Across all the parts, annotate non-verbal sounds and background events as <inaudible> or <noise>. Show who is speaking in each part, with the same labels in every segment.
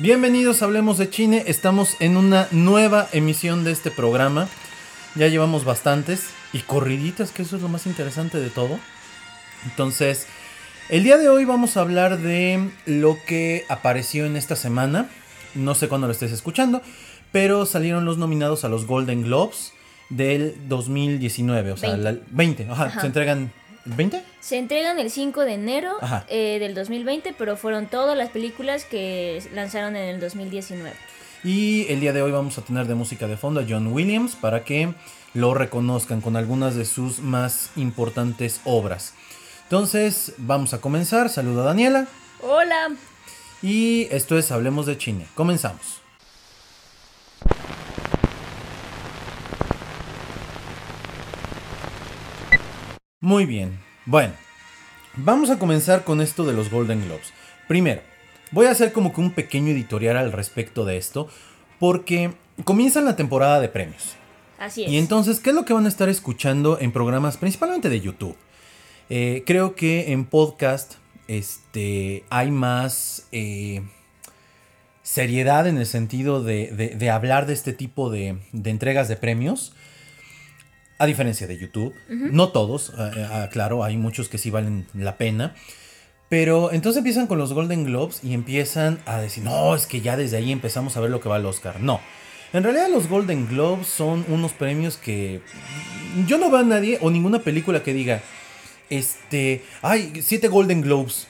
Speaker 1: Bienvenidos a Hablemos de Chine. Estamos en una nueva emisión de este programa. Ya llevamos bastantes y corriditas, que eso es lo más interesante de todo. Entonces, el día de hoy vamos a hablar de lo que apareció en esta semana. No sé cuándo lo estés escuchando, pero salieron los nominados a los Golden Globes del 2019, o sea,
Speaker 2: 20.
Speaker 1: la- 20. Ajá,
Speaker 2: Ajá.
Speaker 1: se entregan. ¿20?
Speaker 2: Se entregan el 5 de enero eh, del 2020, pero fueron todas las películas que lanzaron en el 2019.
Speaker 1: Y el día de hoy vamos a tener de música de fondo a John Williams para que lo reconozcan con algunas de sus más importantes obras. Entonces, vamos a comenzar. Saludo a Daniela.
Speaker 2: Hola.
Speaker 1: Y esto es Hablemos de Chine. Comenzamos. Muy bien. Bueno, vamos a comenzar con esto de los Golden Globes. Primero, voy a hacer como que un pequeño editorial al respecto de esto, porque comienza la temporada de premios.
Speaker 2: Así es.
Speaker 1: Y entonces, ¿qué es lo que van a estar escuchando en programas principalmente de YouTube? Eh, creo que en podcast este, hay más eh, seriedad en el sentido de, de- de hablar de este tipo de, de entregas de premios. A diferencia de YouTube. No todos, claro, hay muchos que sí valen la pena. Pero entonces empiezan con los Golden Globes y empiezan a decir, no, es que ya desde ahí empezamos a ver lo que va al Oscar. No. En realidad los Golden Globes son unos premios que yo no veo a nadie o ninguna película que diga, este, ay, siete Golden Globes.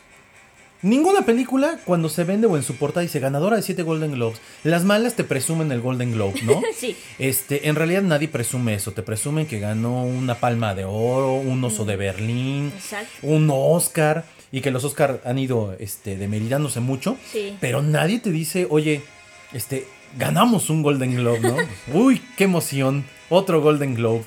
Speaker 1: Ninguna película cuando se vende o en su portada dice ganadora de siete Golden Globes. Las malas te presumen el Golden Globe, ¿no? <laughs>
Speaker 2: Sí.
Speaker 1: Este, en realidad nadie presume eso. Te presumen que ganó una palma de oro, un oso de Berlín,
Speaker 2: Exacto.
Speaker 1: un Oscar. Y que los Oscar han ido este, demeridándose mucho.
Speaker 2: Sí.
Speaker 1: Pero nadie te dice, oye, este, ganamos un Golden Globe, ¿no? <laughs> Uy, qué emoción. Otro Golden Globe.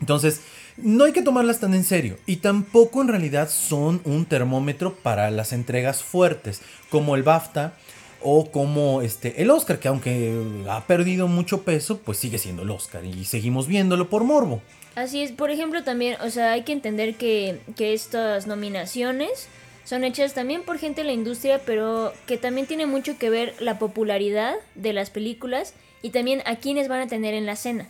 Speaker 1: Entonces, no hay que tomarlas tan en serio. Y tampoco en realidad son un termómetro para las entregas fuertes, como el BAFTA o como este, el Oscar, que aunque ha perdido mucho peso, pues sigue siendo el Oscar y seguimos viéndolo por morbo.
Speaker 2: Así es. Por ejemplo, también, o sea, hay que entender que, que estas nominaciones son hechas también por gente de la industria, pero que también tiene mucho que ver la popularidad de las películas y también a quienes van a tener en la cena.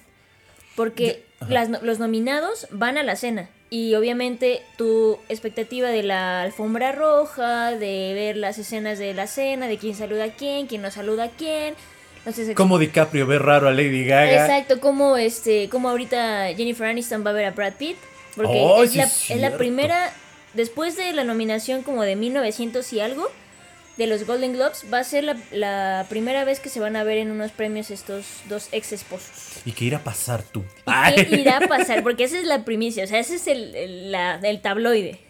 Speaker 2: Porque. Las los nominados van a la cena. Y obviamente tu expectativa de la alfombra roja, de ver las escenas de la cena, de quién saluda a quién, quién no saluda a quién. Entonces,
Speaker 1: Como DiCaprio ve raro a Lady Gaga.
Speaker 2: Exacto, como este, como ahorita Jennifer Aniston va a ver a Brad Pitt, porque
Speaker 1: Oh,
Speaker 2: es,
Speaker 1: sí
Speaker 2: la,
Speaker 1: es
Speaker 2: es la
Speaker 1: cierto.
Speaker 2: primera, después de la nominación como de 1900 y algo, de los Golden Globes, va a ser la, la primera vez que se van a ver en unos premios estos dos ex esposos.
Speaker 1: ¿Y qué irá a pasar tú?
Speaker 2: ¿Y qué irá a pasar? <laughs> Porque esa es la primicia, o sea, ese es el, el- la- el tabloide.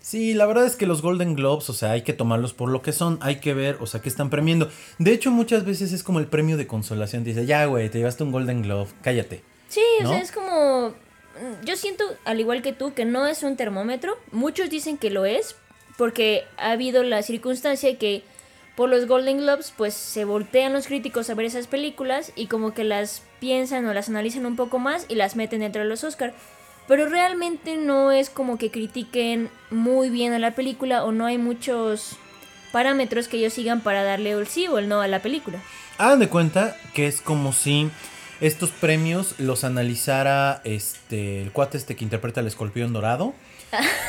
Speaker 1: Sí, la verdad es que los Golden Globes, o sea, hay que tomarlos por lo que son, hay que ver, o sea, que están premiando. De hecho, muchas veces es como el premio de consolación. Dice, ya, güey, te llevaste un Golden Globe, cállate.
Speaker 2: Sí, o sea, es como... mm, Yo siento, al igual que tú, que no es un termómetro. Muchos dicen que lo es, porque ha habido la circunstancia que por los Golden Globes, pues se voltean los críticos a ver esas películas y como que las piensan o las analizan un poco más y las meten dentro de los Oscar. Pero realmente no es como que critiquen muy bien a la película o no hay muchos parámetros que ellos sigan para darle el sí o el no a la película.
Speaker 1: Hagan de cuenta que es como si estos premios los analizara este el cuate este que interpreta al escorpión dorado.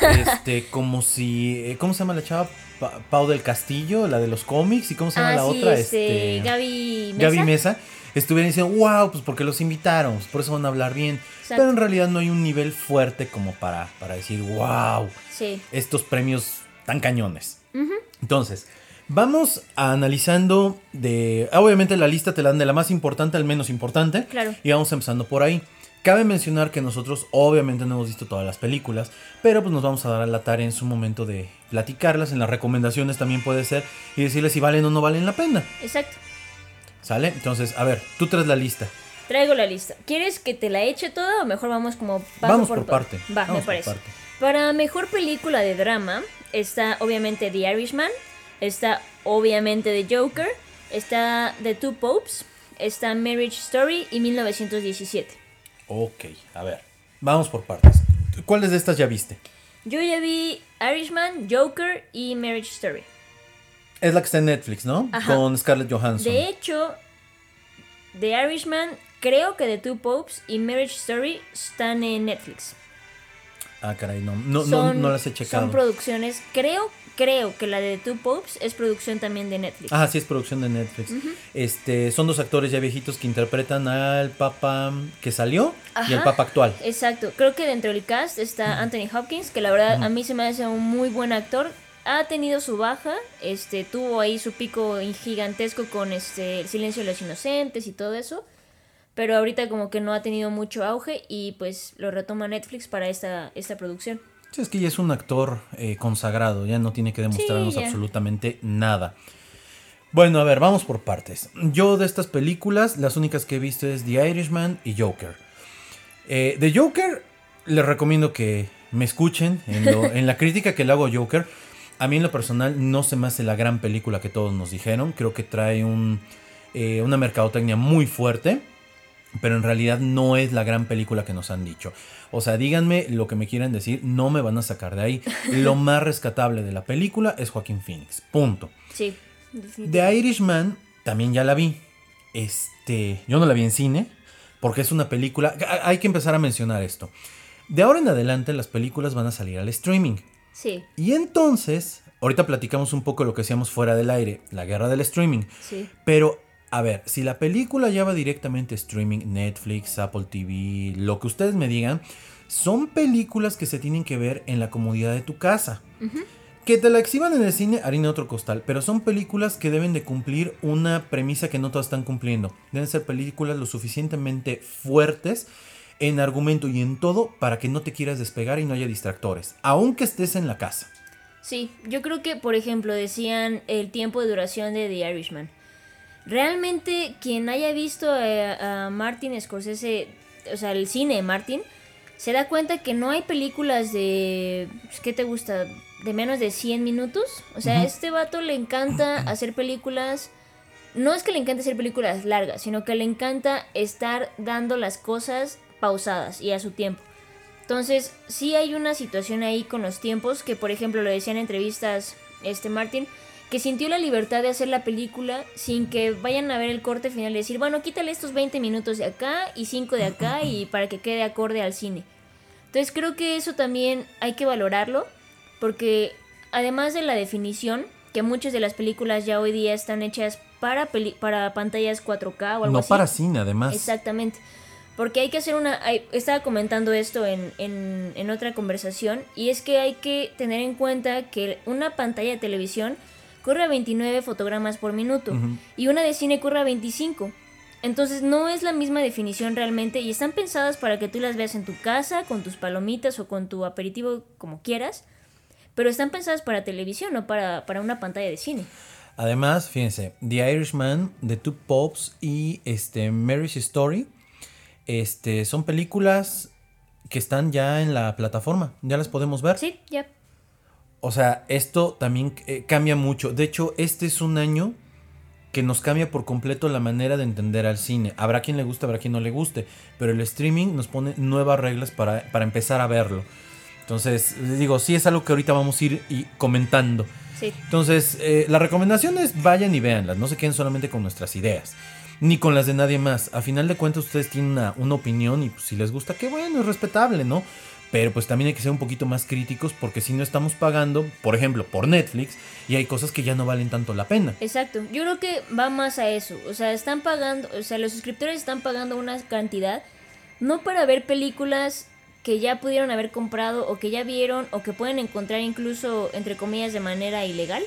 Speaker 1: Este, como si. eh, ¿Cómo se llama la chava? Pa- Pau del Castillo, la de los cómics. ¿Y cómo se llama
Speaker 2: Ah,
Speaker 1: la
Speaker 2: sí,
Speaker 1: otra?
Speaker 2: este, Gaby Mesa.
Speaker 1: Gaby Mesa. Estuvieran diciendo, wow, pues porque los invitaron, pues por eso van a hablar bien.
Speaker 2: Exacto.
Speaker 1: Pero en realidad no hay un nivel fuerte como para, para decir, wow,
Speaker 2: Sí.
Speaker 1: estos premios tan cañones. Entonces, vamos a analizando de. Obviamente la lista te la dan de la más importante al menos importante.
Speaker 2: Claro.
Speaker 1: Y vamos empezando por ahí. Cabe mencionar que nosotros obviamente no hemos visto todas las películas, pero pues nos vamos a dar a la tarea en su momento de platicarlas, en las recomendaciones también puede ser, y decirles si valen o no valen la pena.
Speaker 2: Exacto.
Speaker 1: ¿Sale? Entonces, a ver, tú traes la lista.
Speaker 2: Traigo la lista. ¿Quieres que te la eche toda o mejor vamos como paso
Speaker 1: Vamos por parte.
Speaker 2: Va,
Speaker 1: Vamos
Speaker 2: me
Speaker 1: por
Speaker 2: parece.
Speaker 1: parte.
Speaker 2: Para mejor película de drama está obviamente The Irishman, está obviamente The Joker, está The Two Popes, está Marriage Story y 1917.
Speaker 1: Ok, a ver. Vamos por partes. ¿Cuáles de estas ya viste?
Speaker 2: Yo ya vi Irishman, Joker y Marriage Story.
Speaker 1: Es la que está en Netflix, ¿no?
Speaker 2: Ajá.
Speaker 1: Con Scarlett Johansson.
Speaker 2: De hecho, The Irishman, creo que The Two Popes y Marriage Story están en Netflix.
Speaker 1: Ah, caray, no. No, no, no las he checado.
Speaker 2: Son producciones, creo, creo que la de Two Popes es producción también de Netflix.
Speaker 1: Ah, sí, es producción de Netflix. Este, son dos actores ya viejitos que interpretan al Papa que salió y al. Papa actual.
Speaker 2: Exacto, creo que dentro del cast está Anthony Hopkins, que la verdad a mí se me hace un muy buen actor. Ha tenido su baja, este, tuvo ahí su pico gigantesco con este El silencio de los inocentes y todo eso. Pero ahorita como que no ha tenido mucho auge y pues lo retoma Netflix para esta, esta producción.
Speaker 1: Sí, es que ya es un actor eh, consagrado, ya no tiene que demostrarnos
Speaker 2: Sí,
Speaker 1: absolutamente nada. Bueno, a ver, vamos por partes. Yo de estas películas, las únicas que he visto es The Irishman y Joker. Eh, de Joker, les recomiendo que me escuchen en, lo- <laughs> en la crítica que le hago a Joker. A mí en lo personal no se me hace la gran película que todos nos dijeron. Creo que trae un, eh, una mercadotecnia muy fuerte. Pero en realidad no es la gran película que nos han dicho. O sea, díganme lo que me quieran decir, no me van a sacar de ahí. <laughs> Lo más rescatable de la película es Joaquín Phoenix. Punto.
Speaker 2: Sí.
Speaker 1: The Irishman también ya la vi. Este, yo no la vi en cine porque es una película. Hay que empezar a mencionar esto. De ahora en adelante las películas van a salir al streaming.
Speaker 2: Sí,
Speaker 1: Y entonces, ahorita platicamos un poco lo que hacíamos fuera del aire, la guerra del streaming.
Speaker 2: sí.
Speaker 1: Pero, a ver, si la película ya va directamente a streaming, Netflix, Apple TV, lo que ustedes me digan, son películas que se tienen que ver en la comodidad de tu casa. Que te la exhiban en el cine, harina otro costal, pero son películas que deben de cumplir una premisa que no todas están cumpliendo. Deben ser películas lo suficientemente fuertes en argumento y en todo para que no te quieras despegar y no haya distractores, aunque estés en la casa.
Speaker 2: Sí, yo creo que, por ejemplo, decían el tiempo de duración de The Irishman. Realmente, quien haya visto a, a Martin Scorsese, o sea, el cine de Martin, se da cuenta que no hay películas de. pues, ¿Qué te gusta? De menos de 100 minutos. O sea, a este vato le encanta hacer películas. No es que le encante hacer películas largas, sino que le encanta estar dando las cosas pausadas y a su tiempo. Entonces, sí hay una situación ahí con los tiempos, que por ejemplo lo decía en entrevistas este Martin, que sintió la libertad de hacer la película sin que vayan a ver el corte final y decir, bueno, quítale estos 20 minutos de acá y 5 de acá y <laughs> para que quede acorde al cine. Entonces creo que eso también hay que valorarlo, porque además de la definición, que muchas de las películas ya hoy día están hechas para, peli- para pantallas 4K o algo
Speaker 1: No
Speaker 2: así.
Speaker 1: para cine, además.
Speaker 2: Exactamente. Porque hay que hacer una... hay- estaba comentando esto en, en, en otra conversación y es que hay que tener en cuenta que una pantalla de televisión corre a 29 fotogramas por minuto y una de cine corre a 25. Entonces no es la misma definición realmente y están pensadas para que tú las veas en tu casa, con tus palomitas o con tu aperitivo como quieras, pero están pensadas para televisión, no para, para una pantalla de cine.
Speaker 1: Además, fíjense, The Irishman, The Two Popes y este, Mary's Story este, son películas que están ya en la plataforma, ya las podemos ver.
Speaker 2: Sí, ya.
Speaker 1: O sea, esto también eh, cambia mucho. De hecho, este es un año que nos cambia por completo la manera de entender al cine. Habrá quien le guste, habrá quien no le guste, pero el streaming nos pone nuevas reglas para, para empezar a verlo. Entonces, les digo, sí es algo que ahorita vamos a ir y comentando.
Speaker 2: Sí.
Speaker 1: Entonces, eh, la recomendación es vayan y véanlas, no se queden solamente con nuestras ideas, ni con las de nadie más. A final de cuentas, ustedes tienen una, una opinión y pues, si les gusta, qué bueno, es respetable, ¿no? Pero pues también hay que ser un poquito más críticos porque si no estamos pagando, por ejemplo, por Netflix, y hay cosas que ya no valen tanto la pena.
Speaker 2: Exacto, yo creo que va más a eso, o sea, están pagando, o sea, los suscriptores están pagando una cantidad no para ver películas que ya pudieron haber comprado o que ya vieron o que pueden encontrar incluso entre comillas de manera ilegal,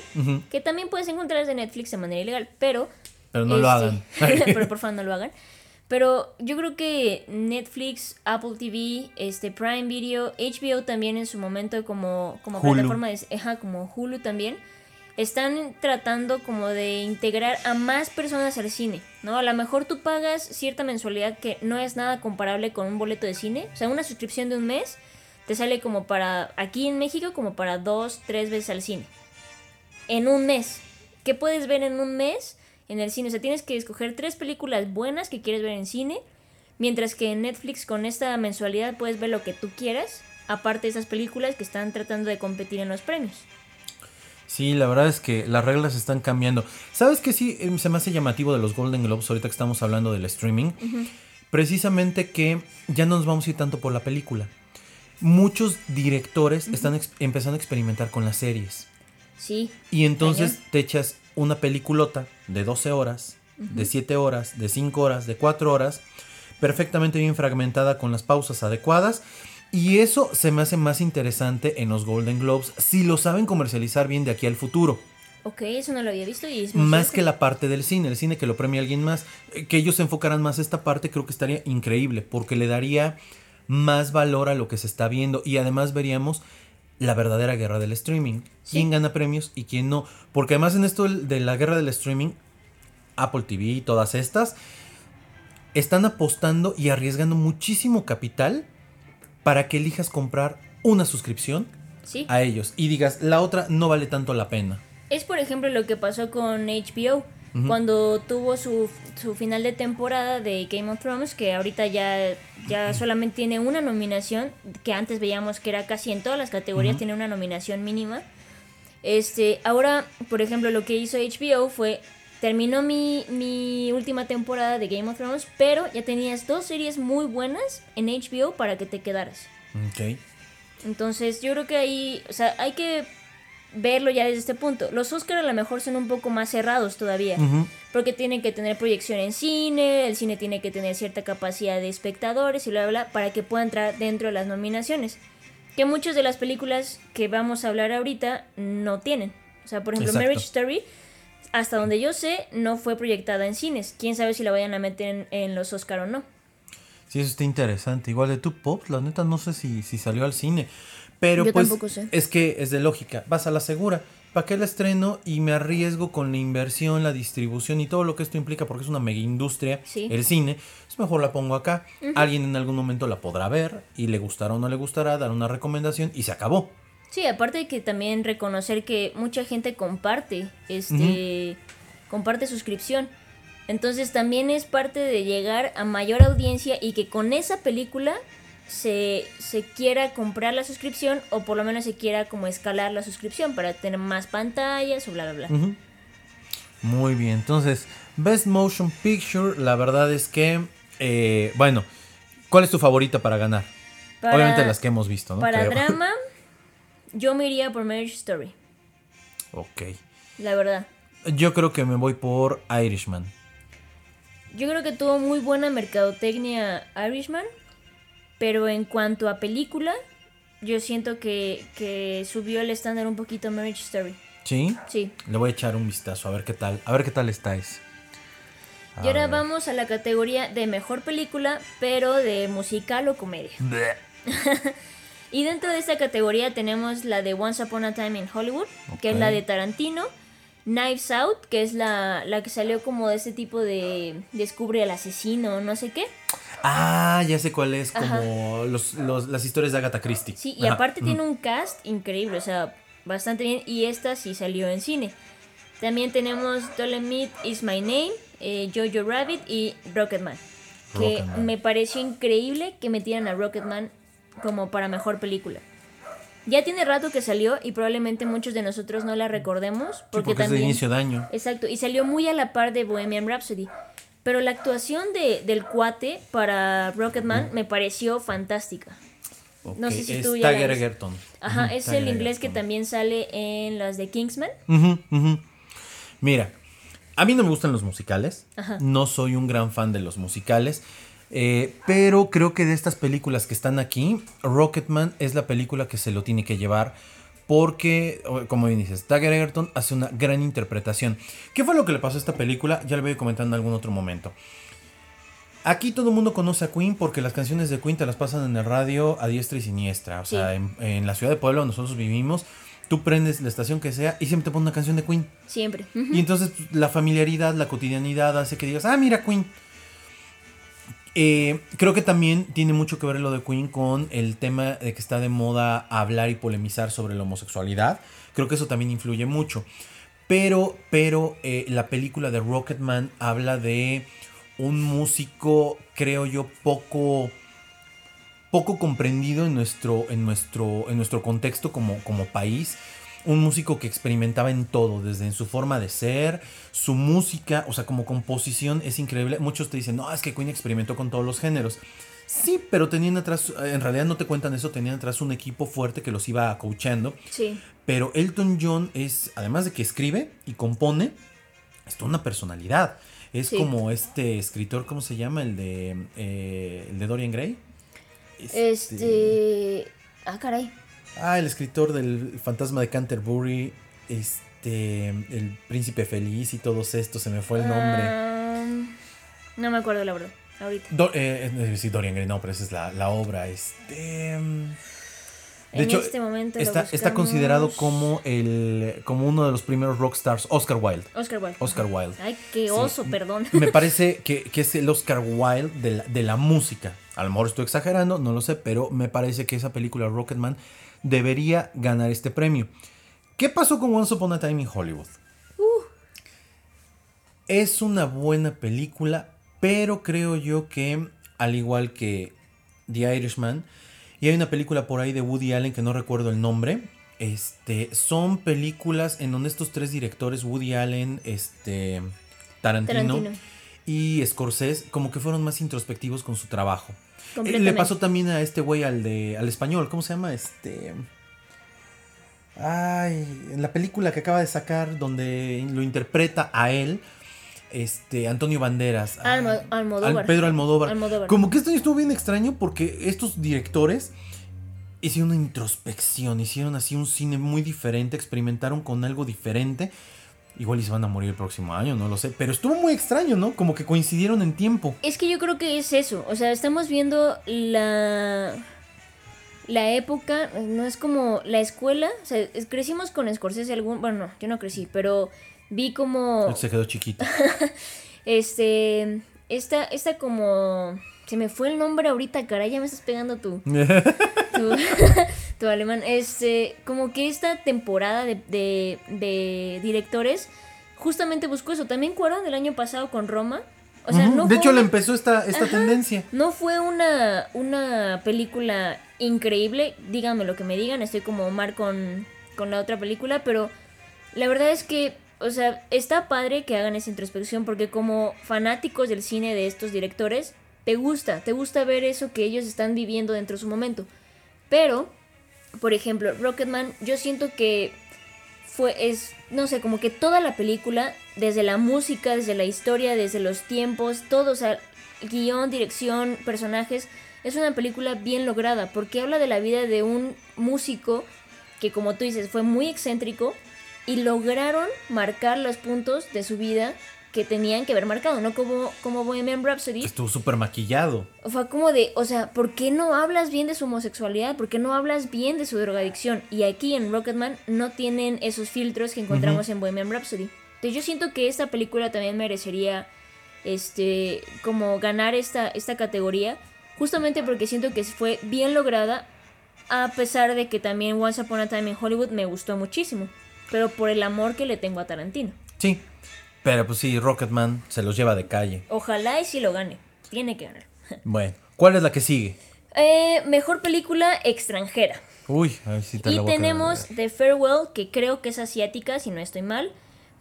Speaker 2: que también puedes encontrar de Netflix de manera ilegal, pero
Speaker 1: Pero no lo
Speaker 2: este,
Speaker 1: hagan. <laughs>
Speaker 2: pero por favor no lo hagan. Pero yo creo que Netflix, Apple TV, este Prime Video, HBO también en su momento como, como
Speaker 1: Hulu.
Speaker 2: plataforma de ajá, como Hulu también están tratando como de integrar a más personas al cine, ¿no? A lo mejor tú pagas cierta mensualidad que no es nada comparable con un boleto de cine, o sea, una suscripción de un mes te sale como para aquí en México como para dos, tres veces al cine. En un mes. ¿Qué puedes ver en un mes en el cine? O sea, tienes que escoger tres películas buenas que quieres ver en cine, mientras que en Netflix con esta mensualidad puedes ver lo que tú quieras, aparte de esas películas que están tratando de competir en los premios.
Speaker 1: Sí, la verdad es que las reglas están cambiando. ¿Sabes qué sí em, se me hace llamativo de los Golden Globes ahorita que estamos hablando del streaming? Precisamente que ya no nos vamos a ir tanto por la película. Muchos directores están empezando a experimentar con las series.
Speaker 2: Sí.
Speaker 1: Y entonces te echas una peliculota de 12 horas, de 7 horas, de 5 horas, de 4 horas, perfectamente bien fragmentada con las pausas adecuadas. Y eso se me hace más interesante en los Golden Globes si lo saben comercializar bien de aquí al futuro.
Speaker 2: Ok, eso no lo había visto y es muy
Speaker 1: Más que la parte del cine, el cine que lo premia alguien más. Eh, Que ellos se enfocaran más esta parte creo que estaría increíble porque le daría más valor a lo que se está viendo y además veríamos la verdadera guerra del streaming. ¿Quién gana premios y quién no? Porque además en esto de la guerra del streaming, Apple TV y todas estas están apostando y arriesgando muchísimo capital para que elijas comprar una suscripción
Speaker 2: Sí.
Speaker 1: a ellos y digas, la otra no vale tanto la pena.
Speaker 2: Es por ejemplo lo que pasó con HBO. Cuando tuvo su, su final de temporada de Game of Thrones, que ahorita ya, ya solamente tiene una nominación, que antes veíamos que era casi en todas las categorías tiene una nominación mínima. Este, ahora, por ejemplo, lo que hizo HBO fue, terminó mi, mi última temporada de Game of Thrones, pero ya tenías dos series muy buenas en HBO para que te quedaras.
Speaker 1: Ok.
Speaker 2: Entonces, yo creo que ahí, o sea, hay que verlo ya desde este punto. Los Oscar a lo mejor son un poco más cerrados todavía, porque tienen que tener proyección en cine, el cine tiene que tener cierta capacidad de espectadores y bla, bla, bla, para que pueda entrar dentro de las nominaciones. Que muchas de las películas que vamos a hablar ahorita no tienen. O sea, por ejemplo,
Speaker 1: Exacto.
Speaker 2: Marriage Story, hasta donde yo sé, no fue proyectada en cines. Quién sabe si la vayan a meter en, en los Oscar o no.
Speaker 1: Sí, eso está interesante. Igual de tu pop, la neta no sé si, si salió al cine. Pero
Speaker 2: Yo
Speaker 1: pues
Speaker 2: sé.
Speaker 1: es que es de lógica. Vas a la segura. ¿Para qué la estreno y me arriesgo con la inversión, la distribución y todo lo que esto implica? Porque es una mega industria,
Speaker 2: Sí.
Speaker 1: el cine. Es mejor la pongo acá. Alguien en algún momento la podrá ver y le gustará o no le gustará, dar una recomendación y se acabó.
Speaker 2: Sí, aparte de que también reconocer que mucha gente comparte, este, comparte suscripción. Entonces también es parte de llegar a mayor audiencia y que con esa película se, se quiera comprar la suscripción o por lo menos se quiera como escalar la suscripción para tener más pantallas o bla, bla, bla.
Speaker 1: Muy bien, entonces, Best Motion Picture, la verdad es que, eh, bueno, ¿cuál es tu favorita para ganar?
Speaker 2: Para-
Speaker 1: Obviamente las que hemos visto, ¿no?
Speaker 2: Para
Speaker 1: Creo.
Speaker 2: drama, <laughs> yo me iría por Marriage Story,
Speaker 1: Ok.
Speaker 2: la verdad.
Speaker 1: Yo creo que me voy por Irishman.
Speaker 2: Yo creo que tuvo muy buena mercadotecnia Irishman, pero en cuanto a película, yo siento que, que subió el estándar un poquito Marriage Story.
Speaker 1: ¿Sí?
Speaker 2: Sí.
Speaker 1: Le voy a echar un vistazo a ver qué tal, a ver qué tal estáis.
Speaker 2: Y ahora vamos a la categoría de mejor película, pero de musical o comedia. <laughs> Y dentro de esta categoría tenemos la de Once Upon a Time in Hollywood, que es la de Tarantino. Knives Out, que es la, la que salió como de ese tipo de descubre al asesino, no sé qué.
Speaker 1: Ah, ya sé cuál es, como los, los- las historias de Agatha Christie.
Speaker 2: Sí, y
Speaker 1: Ajá.
Speaker 2: aparte tiene un cast increíble, o sea, bastante bien. Y esta sí salió en cine. También tenemos Dolemite Is My Name, eh, Jojo Rabbit y Rocketman. Que
Speaker 1: Rocketman.
Speaker 2: me pareció increíble que metieran a Rocketman como para mejor película. Ya tiene rato que salió y probablemente muchos de nosotros no la recordemos.
Speaker 1: Sí,
Speaker 2: Porque,
Speaker 1: porque es de
Speaker 2: también.
Speaker 1: inicio de año.
Speaker 2: Exacto, y salió muy a la par de Bohemian Rhapsody. Pero la actuación de, del cuate para Rocketman me pareció fantástica. No sé si
Speaker 1: es
Speaker 2: tú ya.
Speaker 1: Egerton.
Speaker 2: Ajá, es el inglés que también sale en las de Kingsman.
Speaker 1: Ujú, ujú. Mira, a mí no me gustan los musicales.
Speaker 2: Ajá.
Speaker 1: No soy un gran fan de los musicales. eh, pero creo que de estas películas que están aquí, Rocketman es la película que se lo tiene que llevar. Porque, como bien dices, Tager Egerton hace una gran interpretación. ¿Qué fue lo que le pasó a esta película? Ya lo voy a comentar en algún otro momento. Aquí todo el mundo conoce a Queen porque las canciones de Queen te las pasan en el radio a diestra y siniestra. O
Speaker 2: Sí.
Speaker 1: sea, en, en la ciudad de Puebla donde nosotros vivimos, tú prendes la estación que sea y siempre te ponen una canción de Queen.
Speaker 2: Siempre.
Speaker 1: Y entonces pues, la familiaridad, la cotidianidad hace que digas, ah, mira Queen. Eh, creo que también tiene mucho que ver lo de Queen con el tema de que está de moda hablar y polemizar sobre la homosexualidad. Creo que eso también influye mucho. Pero, pero eh, la película de Rocketman habla de un músico, creo yo, poco, poco comprendido en nuestro, en nuestro, en nuestro contexto como, como país. Un músico que experimentaba en todo, desde en su forma de ser, su música, o sea, como composición es increíble. Muchos te dicen, no, es que Queen experimentó con todos los géneros. Sí, pero tenían atrás, en realidad no te cuentan eso, tenían atrás un equipo fuerte que los iba coachando.
Speaker 2: Sí.
Speaker 1: Pero Elton John es, además de que escribe y compone, es toda una personalidad. Es
Speaker 2: Sí.
Speaker 1: como este escritor, ¿cómo se llama? El de, eh, el de Dorian Gray.
Speaker 2: Este. Ah, caray.
Speaker 1: Ah, el escritor del Fantasma de Canterbury, este, el Príncipe Feliz y todos estos, se me fue el nombre.
Speaker 2: No me acuerdo la verdad. Ahorita.
Speaker 1: Do- eh, eh, sí, Dorian Gray, no, pero esa es la, la obra. Este, mm, de
Speaker 2: En
Speaker 1: hecho,
Speaker 2: este momento lo
Speaker 1: está, está considerado como, el, como uno de los primeros rockstars, Oscar Wilde.
Speaker 2: Oscar Wilde.
Speaker 1: Oscar Wilde.
Speaker 2: Ay, qué oso, perdón.
Speaker 1: Me <laughs> parece que, que es el Oscar Wilde de la, de la música. A lo mejor estoy exagerando, no lo sé, pero me parece que esa película Rocketman debería ganar este premio. ¿Qué pasó con Once Upon a Time in Hollywood? Es una buena película, pero creo yo que, al igual que The Irishman, y hay una película por ahí de Woody Allen que no recuerdo el nombre, este, son películas en donde estos tres directores, Woody Allen, este, Tarantino,
Speaker 2: Tarantino.
Speaker 1: y Scorsese, como que fueron más introspectivos con su trabajo. Eh, le pasó también a este güey al de al español, ¿cómo se llama? Este Ay, en la película que acaba de sacar donde lo interpreta a él este Antonio Banderas,
Speaker 2: Almo- Almodóvar.
Speaker 1: Al- Pedro Almodóvar.
Speaker 2: Almodóvar.
Speaker 1: Como que año estuvo bien extraño porque estos directores hicieron una introspección, hicieron así un cine muy diferente, experimentaron con algo diferente. Igual y se van a morir el próximo año, no lo sé. Pero estuvo muy extraño, ¿no? Como que coincidieron en tiempo.
Speaker 2: Es que yo creo que es eso. O sea, estamos viendo la. La época, no es como la escuela. O sea, crecimos con Scorsese algún. Bueno, no, yo no crecí, pero vi como.
Speaker 1: Se quedó chiquito. <laughs>
Speaker 2: Este. Esta, esta como. Se me fue el nombre ahorita, caray, ya me estás pegando tú. <laughs> tu, <laughs> tu alemán. Este, como que esta temporada de, de, de directores justamente buscó eso. También Cuarón el año pasado con Roma. O sea,
Speaker 1: Ujú,
Speaker 2: no
Speaker 1: de
Speaker 2: fue
Speaker 1: hecho, le empezó esta, esta tendencia.
Speaker 2: no fue una, una película increíble, díganme lo que me digan, estoy como Omar con, con la otra película, pero la verdad es que, o sea, está padre que hagan esa introspección porque como fanáticos del cine de estos directores, te gusta, te gusta ver eso que ellos están viviendo dentro de su momento. Pero, por ejemplo, Rocketman, yo siento que fue, es, no sé, como que toda la película, desde la música, desde la historia, desde los tiempos, todo, o guion, dirección, personajes, es una película bien lograda, porque habla de la vida de un músico que, como tú dices, fue muy excéntrico y lograron marcar los puntos de su vida que tenían que haber marcado, no como, como Bohemian Rhapsody,
Speaker 1: Estuvo súper maquillado.
Speaker 2: fue como de, o sea, ¿por qué no hablas bien de su homosexualidad? ¿Por qué no hablas bien de su drogadicción? Y aquí en Rocketman no tienen esos filtros que encontramos en Bohemian Rhapsody. Entonces yo siento que esta película también merecería, este, como ganar esta, esta categoría, justamente porque siento que fue bien lograda, a pesar de que también Once Upon a Time in Hollywood me gustó muchísimo, pero por el amor que le tengo a Tarantino.
Speaker 1: Sí. Pero pues sí, Rocketman se los lleva de calle.
Speaker 2: Ojalá y si lo gane, tiene que ganar. <laughs>
Speaker 1: Bueno, ¿cuál es la que sigue?
Speaker 2: Eh, mejor película extranjera.
Speaker 1: Uy, a ver si te la
Speaker 2: Y tenemos The Farewell, que creo que es asiática, si no estoy mal.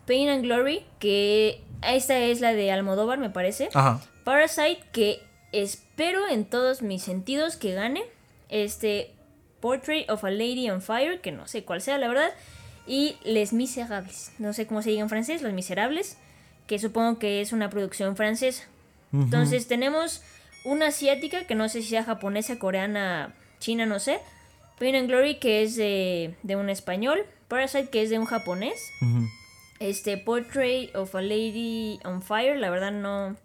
Speaker 2: Pain and Glory, que esta es la de Almodóvar, me parece.
Speaker 1: Ajá.
Speaker 2: Parasite, que espero en todos mis sentidos que gane. Este Portrait of a Lady on Fire, que no sé cuál sea, la verdad. Y Les Miserables, no sé cómo se diga en francés, Los Miserables, que supongo que es una producción francesa. Entonces tenemos una asiática, que no sé si sea japonesa, coreana, china, no sé. Pain and Glory, que es de, de un español. Parasite, que es de un japonés. Este, Portrait of a Lady on Fire, la verdad no,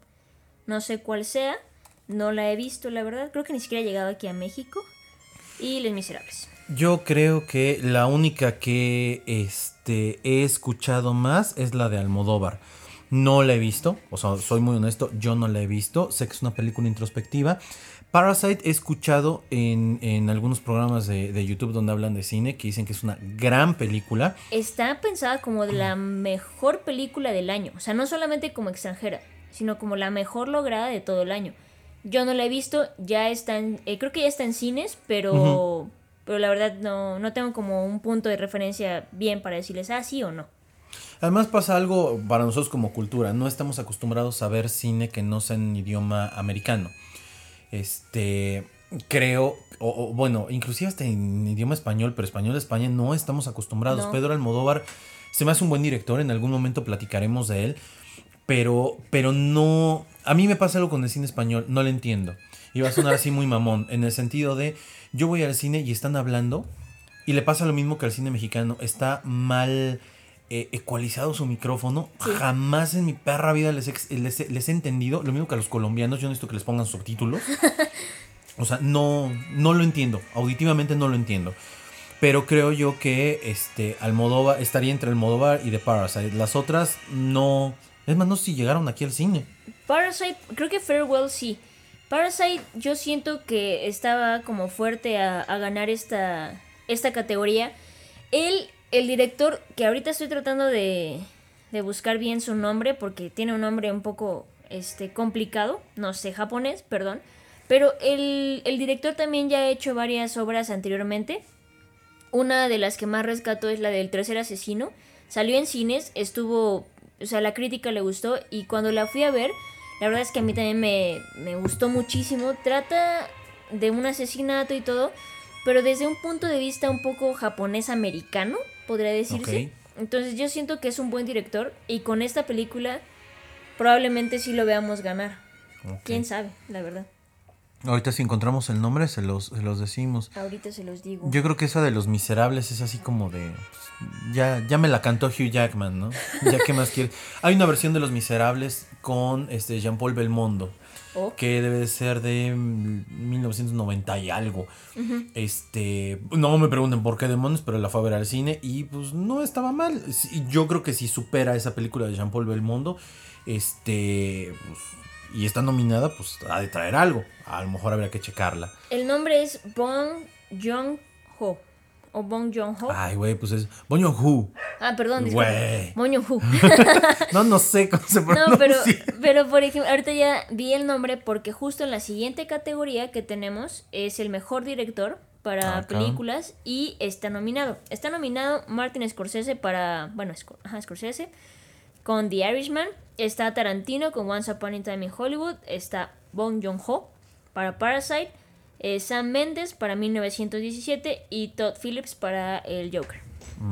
Speaker 2: no sé cuál sea. No la he visto, la verdad. Creo que ni siquiera ha llegado aquí a México. Y Les Miserables.
Speaker 1: Yo creo que la única que este, he escuchado más es la de Almodóvar. No la he visto, o sea, soy muy honesto, yo no la he visto. Sé que es una película introspectiva. Parasite he escuchado en, en algunos programas de, de YouTube donde hablan de cine que dicen que es una gran película.
Speaker 2: Está pensada como de la mejor película del año. O sea, no solamente como extranjera, sino como la mejor lograda de todo el año. Yo no la he visto, ya está en, eh, creo que ya está en cines, pero pero la verdad no, no tengo como un punto de referencia bien para decirles, ah, sí o no.
Speaker 1: Además pasa algo para nosotros como cultura, no estamos acostumbrados a ver cine que no sea en idioma americano. Este, creo, o, bueno, inclusive hasta en idioma español, pero español de España no estamos acostumbrados. Pedro Almodóvar se me hace un buen director, en algún momento platicaremos de él, pero, pero no, a mí me pasa algo con el cine español, no lo entiendo. Y va a sonar así muy mamón, en el sentido de, yo voy al cine y están hablando, y le pasa lo mismo que al cine mexicano, está mal eh, ecualizado su micrófono. Jamás en mi perra vida les, les, he entendido. Lo mismo que a los colombianos, yo necesito que les pongan subtítulos. <laughs> o sea, no, no lo entiendo. Auditivamente no lo entiendo. Pero creo yo que este Almodóvar estaría entre Almodóvar y The Parasite. Las otras no. Es más, no sé si llegaron aquí al cine.
Speaker 2: Parasite, creo que Farewell sí. Parasite, yo siento que estaba como fuerte a, ganar esta, esta categoría. Él el director, que ahorita estoy tratando de, de buscar bien su nombre, porque tiene un nombre un poco este, complicado, no sé, japonés, perdón. Pero el, el director también ya ha hecho varias obras anteriormente. Una de las que más rescato es la del tercer asesino. Salió en cines, estuvo, o sea, la crítica le gustó y cuando la fui a ver, la verdad es que a mí también me, me gustó muchísimo. Trata de un asesinato y todo, pero desde un punto de vista un poco japonés-americano podría decirse. Entonces yo siento que es un buen director y con esta película probablemente sí lo veamos ganar. ¿Quién sabe, la verdad?
Speaker 1: Ahorita si encontramos el nombre se los, los decimos.
Speaker 2: Ahorita se los digo.
Speaker 1: Yo creo que esa de Los Miserables es así como de... Ya, ya me la cantó Hugh Jackman, ¿no? Ya qué más quiere. Hay una versión de Los Miserables con este Jean-Paul Belmondo. Que debe ser de 1990 y algo. Este. No me pregunten por qué demonios, pero la fue a ver al cine y pues no estaba mal. Yo creo que si supera esa película de Jean-Paul Belmondo, este. Pues, y está nominada, pues ha de traer algo. A lo mejor habría que checarla.
Speaker 2: El nombre es Bong Joon-ho o Bong Joon-ho.
Speaker 1: Ay, güey, pues es Bong Joon-ho.
Speaker 2: Ah, perdón, Güey. Bong Joon-ho. <laughs>
Speaker 1: no, no sé cómo se pronuncia. No,
Speaker 2: pero, pero por ejemplo, ahorita ya vi el nombre porque justo en la siguiente categoría que tenemos es el mejor director para películas y está nominado. Está nominado Martin Scorsese para, bueno, ajá, Scorsese con The Irishman, está Tarantino con Once Upon a Time in Hollywood, está Bong Joon-ho para Parasite eh, Sam Mendes para 1917 y Todd Phillips para el Joker.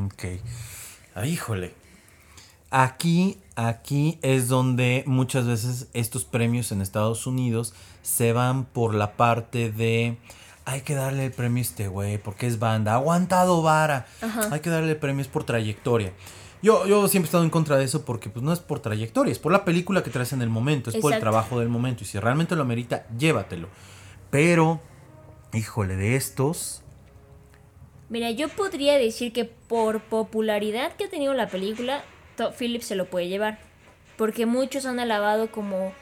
Speaker 1: Ok. Ah, híjole. Aquí, aquí es donde muchas veces estos premios en Estados Unidos se van por la parte de hay que darle el premio a este güey porque es banda, aguantado vara. Hay que darle el premio es por trayectoria. Yo, yo siempre he estado en contra de eso porque pues no es por trayectoria, es por la película que traes en el momento, es por el trabajo del momento y si realmente lo amerita, llévatelo. Pero Híjole, de estos.
Speaker 2: Mira, yo podría decir que por popularidad que ha tenido la película, Top Phillips se lo puede llevar. Porque muchos han alabado como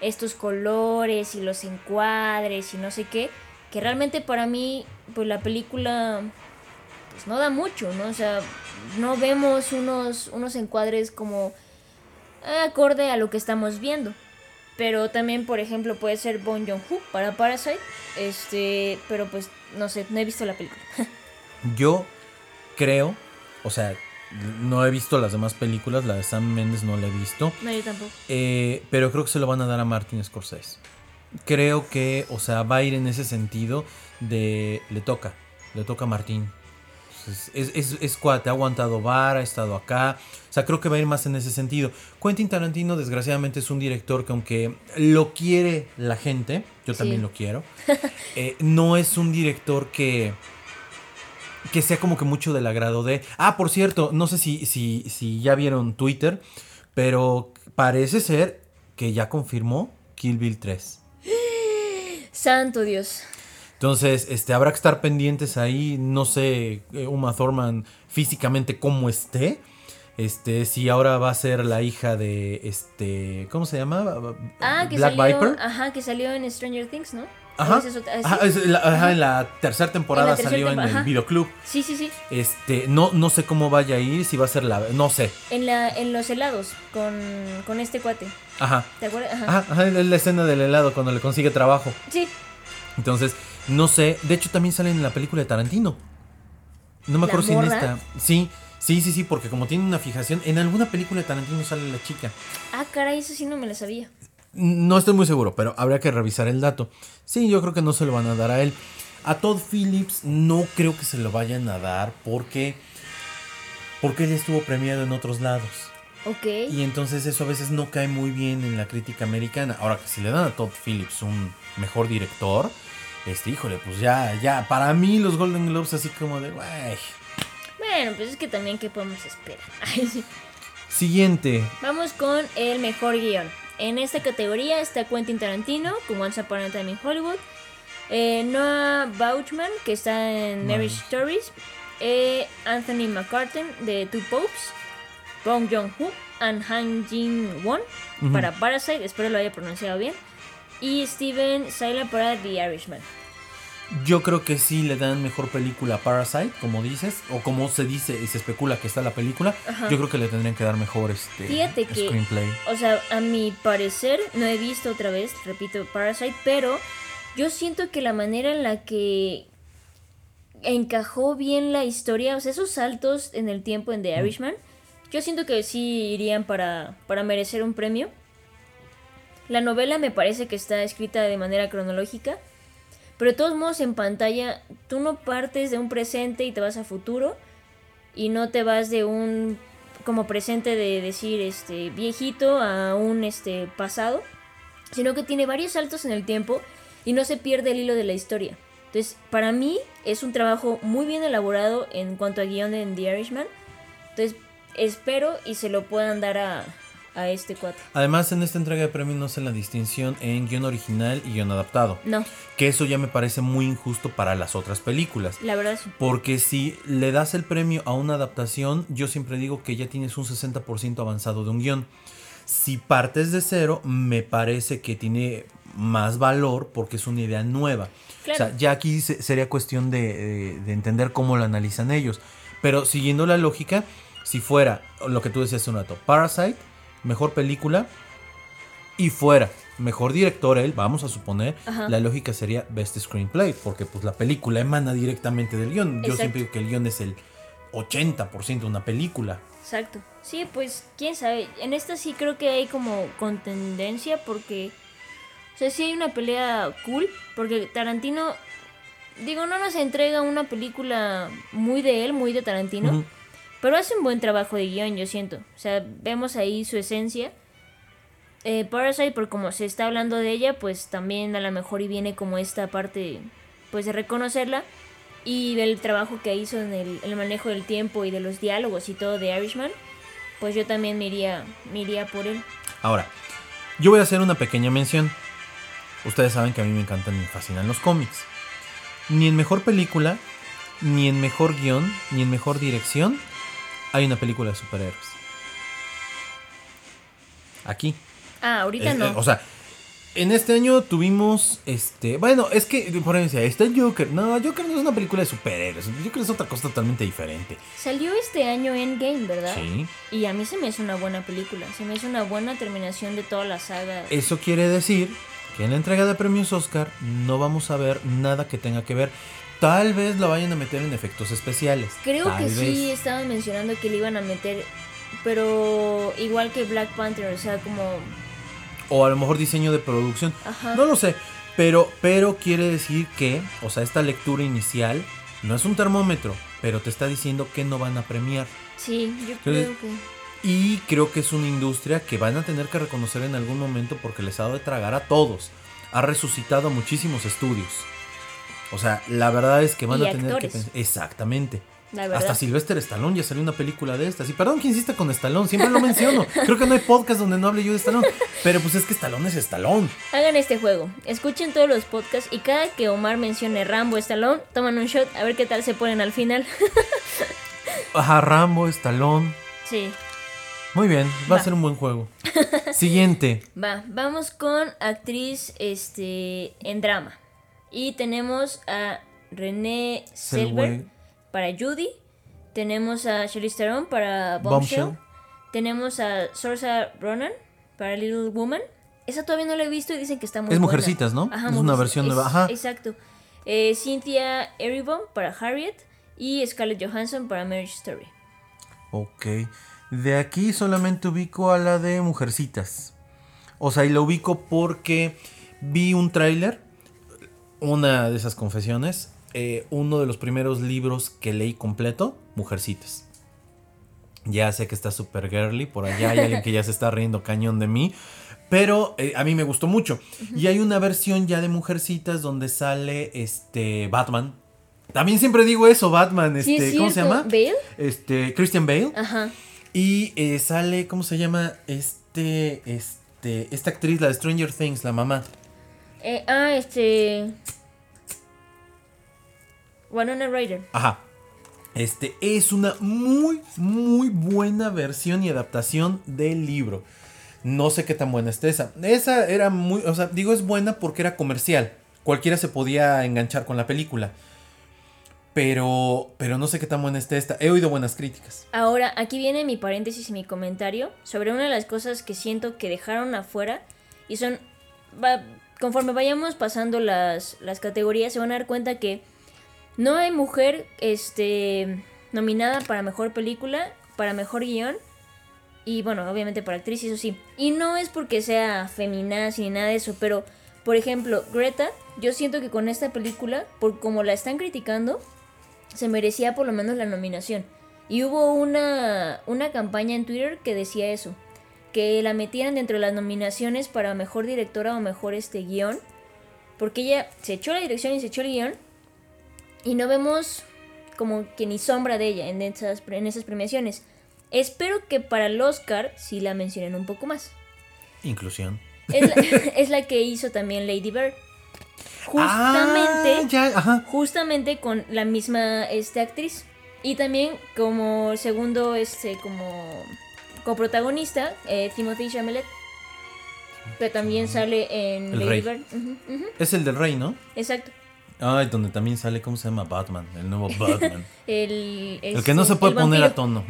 Speaker 2: estos colores y los encuadres y no sé qué. Que realmente para mí, pues la película pues no da mucho, ¿no? O sea, no vemos unos, unos encuadres como acorde a lo que estamos viendo. Pero también, por ejemplo, puede ser Bon Joon-ho para Parasite. Este, pero pues no sé, no he visto la película. <laughs>
Speaker 1: Yo creo, o sea, no he visto las demás películas, la de Sam Mendes no la he visto.
Speaker 2: No, yo tampoco.
Speaker 1: Eh, pero creo que se lo van a dar a Martin Scorsese. Creo que, o sea, va a ir en ese sentido de le toca, le toca a Martín. Es, es, es, cuate, ha aguantado vara, ha estado acá. O sea, creo que va a ir más en ese sentido. Quentin Tarantino, desgraciadamente, es un director que, aunque lo quiere la gente, yo también lo quiero, <laughs> eh, no es un director que que sea como que mucho del agrado de. Ah, por cierto, no sé si, si, si ya vieron Twitter, pero parece ser que ya confirmó Kill Bill 3. <gasps>
Speaker 2: Santo Dios.
Speaker 1: Entonces, este, habrá que estar pendientes ahí. No sé, eh, Uma Thurman físicamente cómo esté. Este, si ahora va a ser la hija de este, ¿cómo se llama?
Speaker 2: Ah, que Black salió, Viper. Ajá, que salió en Stranger Things, ¿no?
Speaker 1: Ajá, ajá, en la tercera temporada salió en el videoclub.
Speaker 2: Sí, sí, sí.
Speaker 1: Este, no, no sé cómo vaya a ir, si va a ser la, no sé.
Speaker 2: En la, en los helados con, con este cuate.
Speaker 1: Ajá.
Speaker 2: ¿Te acuerdas?
Speaker 1: Ajá. ajá, la escena del helado cuando le consigue trabajo.
Speaker 2: Sí.
Speaker 1: Entonces, No sé, de hecho también sale en la película de Tarantino. No me
Speaker 2: ¿La
Speaker 1: acuerdo si en esta. Sí, sí, sí, sí, porque como tiene una fijación, en alguna película de Tarantino sale la chica.
Speaker 2: Ah, caray, eso sí no me la sabía.
Speaker 1: No estoy muy seguro, pero habría que revisar el dato. Sí, yo creo que no se lo van a dar a él. A Todd Phillips no creo que se lo vayan a dar porque porque él estuvo premiado en otros lados.
Speaker 2: Ok.
Speaker 1: Y entonces eso a veces no cae muy bien en la crítica americana. Ahora que si le dan a Todd Phillips un mejor director, este, híjole, pues ya, ya, para mí los Golden Globes así como de, güey.
Speaker 2: Bueno, pues es que también, ¿qué podemos esperar? <laughs>
Speaker 1: Siguiente,
Speaker 2: Vamos con el mejor guion. En esta categoría está Quentin Tarantino con Once Upon a Time in Hollywood, eh, Noah Bauchman que está en Marriage Stories, eh, Anthony McCartan de Two Popes, Bong Joon-ho and Han Jin-won para Parasite, espero lo haya pronunciado bien, y Steven Sila para The Irishman.
Speaker 1: yo creo que sí le dan mejor película a Parasite, como dices, o como se dice y se especula que está la película.
Speaker 2: Ajá.
Speaker 1: Yo creo que le tendrían que dar mejor este
Speaker 2: Fíjate que-
Speaker 1: screenplay.
Speaker 2: O sea, a mi parecer, no he visto otra vez, repito, Parasite, pero yo siento que la manera en la que encajó bien la historia, o sea, esos saltos en el tiempo en The Irishman, yo siento que sí irían para, para merecer un premio. La novela me parece que está escrita de manera cronológica, pero de todos modos en pantalla tú no partes de un presente y te vas a futuro y no te vas de un como presente de decir este viejito a un este pasado, sino que tiene varios saltos en el tiempo y no se pierde el hilo de la historia. Entonces, para mí es un trabajo muy bien elaborado en cuanto a guion de The Irishman. Entonces, espero y se lo puedan dar a, a este cuate.
Speaker 1: Además, en esta entrega de premios no hacen la distinción en guion original y guion adaptado.
Speaker 2: No,
Speaker 1: Que eso ya me parece muy injusto para las otras películas.
Speaker 2: la verdad sí.
Speaker 1: Porque si le das el premio a una adaptación, yo siempre digo que ya tienes un 60% avanzado de un guion. Si partes de cero, me parece que tiene más valor porque es una idea nueva.
Speaker 2: Claro.
Speaker 1: O sea, ya aquí se- sería cuestión de, de- de entender cómo lo analizan ellos. Pero siguiendo la lógica, si fuera lo que tú decías hace un rato, Parasite, mejor película, y fuera mejor director él, vamos a suponer,
Speaker 2: Ajá.
Speaker 1: la lógica sería Best Screenplay, porque pues la película emana directamente del guion. Yo siempre digo que el guion es el 80% de una película.
Speaker 2: Exacto. Sí, pues quién sabe. En esta sí creo que hay como contendencia porque... O sea, sí hay una pelea cool. Porque Tarantino... Digo, no nos entrega una película muy de él, muy de Tarantino. Pero hace un buen trabajo de guion, yo siento. O sea, vemos ahí su esencia. Eh, Parasite, por como se está hablando de ella, pues también a lo mejor y viene como esta parte, pues de reconocerla. Y del trabajo que hizo en el, el manejo del tiempo y de los diálogos y todo de Irishman, pues yo también me iría, me iría por él.
Speaker 1: Ahora, yo voy a hacer una pequeña mención. Ustedes saben que a mí me encantan y me fascinan los cómics. Ni en mejor película, ni en mejor guion, ni en mejor dirección hay una película de superhéroes. Aquí.
Speaker 2: Ah, ahorita
Speaker 1: Es-
Speaker 2: no.
Speaker 1: eh, o sea, en este año tuvimos, este, bueno, es que, por ejemplo, está el Joker. No, Joker no es una película de superhéroes. Joker es otra cosa totalmente diferente.
Speaker 2: Salió este año Endgame, ¿verdad?
Speaker 1: Sí.
Speaker 2: Y a mí se me hizo una buena película. Se me hizo una buena terminación de toda la saga.
Speaker 1: Eso quiere decir que en la entrega de premios Oscar no vamos a ver nada que tenga que ver. Tal vez la vayan a meter en efectos especiales.
Speaker 2: Creo
Speaker 1: Tal
Speaker 2: que
Speaker 1: vez.
Speaker 2: sí estaban mencionando que le iban a meter, pero igual que Black Panther, o sea, como...
Speaker 1: O a lo mejor diseño de producción.
Speaker 2: Ajá.
Speaker 1: No lo sé. Pero, pero quiere decir que, o sea, esta lectura inicial no es un termómetro, pero te está diciendo que no van a premiar.
Speaker 2: Sí, yo
Speaker 1: Creo-
Speaker 2: creo que...
Speaker 1: Y creo que es una industria que van a tener que reconocer en algún momento porque les ha dado de tragar a todos. Ha resucitado a muchísimos estudios. O sea, la verdad es que van
Speaker 2: Y
Speaker 1: a tener
Speaker 2: actores.
Speaker 1: que pensar. Exactamente. Hasta Sylvester Stallone ya salió una película de estas. Y perdón que insista con Stallone, siempre lo menciono. <laughs> Creo que no hay podcast donde no hable yo de Stallone. Pero pues es que Stallone es Stallone.
Speaker 2: Hagan este juego, escuchen todos los podcasts y cada que Omar mencione Rambo Stallone, toman un shot a ver qué tal se ponen al final. <laughs>
Speaker 1: Ajá, Rambo, Stallone.
Speaker 2: sí,
Speaker 1: Muy bien, va, a
Speaker 2: Va.
Speaker 1: ser un buen juego. <laughs> Siguiente.
Speaker 2: va, vamos con actriz este en drama. Y tenemos a Renée Selver para Judy, tenemos a Charlize Theron para Bombshell,
Speaker 1: Bombshell.
Speaker 2: tenemos a Saoirse Ronan para Little Woman. Esa todavía no la he visto y dicen que está muy
Speaker 1: Es
Speaker 2: buena.
Speaker 1: Mujercitas, ¿no?
Speaker 2: Ajá,
Speaker 1: Es una versión
Speaker 2: es-
Speaker 1: nueva, ajá.
Speaker 2: Exacto. eh, Cynthia Erivo para Harriet y Scarlett Johansson para Marriage Story.
Speaker 1: Ok. De aquí solamente ubico a la de Mujercitas. O sea, y la ubico porque vi un tráiler, una de esas confesiones, eh, uno de los primeros libros que leí completo, Mujercitas. Ya sé que está super girly, por allá hay alguien que ya se está riendo cañón de mí. Pero eh, a mí me gustó mucho. Y hay una versión ya de Mujercitas donde sale este Batman. También siempre digo eso, Batman.
Speaker 2: Sí,
Speaker 1: Este,
Speaker 2: es
Speaker 1: ¿Cómo se llama?
Speaker 2: ¿Bale?
Speaker 1: Este, Christian Bale.
Speaker 2: Ajá.
Speaker 1: Y eh, sale, ¿cómo se llama? Este, este, esta actriz, la de Stranger Things, la mamá.
Speaker 2: Eh, ah, este. Winona Ryder.
Speaker 1: Ajá. Este es una muy, muy buena versión y adaptación del libro. No sé qué tan buena esté esa. Esa era muy, o sea, digo es buena porque era comercial. Cualquiera se podía enganchar con la película. Pero, pero no sé qué tan buena esté esta. He oído buenas críticas.
Speaker 2: Ahora, aquí viene mi paréntesis y mi comentario sobre una de las cosas que siento que dejaron afuera y son, va- conforme vayamos pasando las, las categorías, se van a dar cuenta que no hay mujer este, nominada para mejor película, para mejor guion y bueno, obviamente para actriz, eso sí. Y no es porque sea feminaz ni nada de eso, pero por ejemplo, Greta, yo siento que con esta película, por como la están criticando, se merecía por lo menos la nominación. Y hubo una, una campaña en Twitter que decía eso, que la metieran dentro de las nominaciones para mejor directora o mejor este guion, porque ella se echó la dirección y se echó el guion, y no vemos como que ni sombra de ella en esas, en esas premiaciones. Espero que para el Oscar sí la mencionen un poco más.
Speaker 1: Inclusión.
Speaker 2: Es la, <laughs> <laughs> es la que hizo también Lady Bird. Justamente
Speaker 1: Ah, ya,
Speaker 2: justamente con la misma este, actriz. Y también como segundo, este, como coprotagonista, eh, Timothy Chalamet, que también sale en
Speaker 1: El
Speaker 2: Lady
Speaker 1: Rey.
Speaker 2: Bird.
Speaker 1: Es el del rey, ¿no?
Speaker 2: exacto.
Speaker 1: Ay, donde también sale, ¿cómo se llama? Batman, el nuevo <laughs> Batman.
Speaker 2: El,
Speaker 1: el que no se puede poner a tono.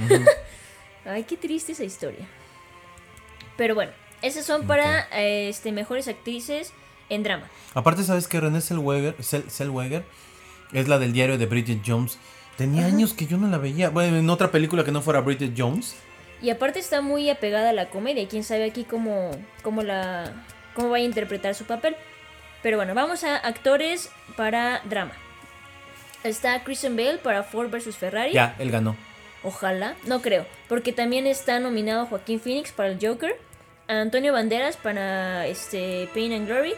Speaker 1: <laughs>
Speaker 2: Ay, qué triste esa historia. Pero bueno, esas son para eh, este, mejores actrices en drama.
Speaker 1: Aparte, ¿sabes que René Zellweger, Zell- Zellweger es la del diario de Bridget Jones? Tenía años que yo no la veía. Bueno, en otra película que no fuera Bridget Jones.
Speaker 2: Y aparte está muy apegada a la comedia. Quién sabe aquí cómo, cómo la cómo va a interpretar su papel. Pero bueno, vamos a actores para drama. Está Christian Bale para Ford vs Ferrari.
Speaker 1: Ya, él ganó.
Speaker 2: Ojalá, no creo, porque también está nominado Joaquín Phoenix para el Joker, Antonio Banderas para este Pain and Glory,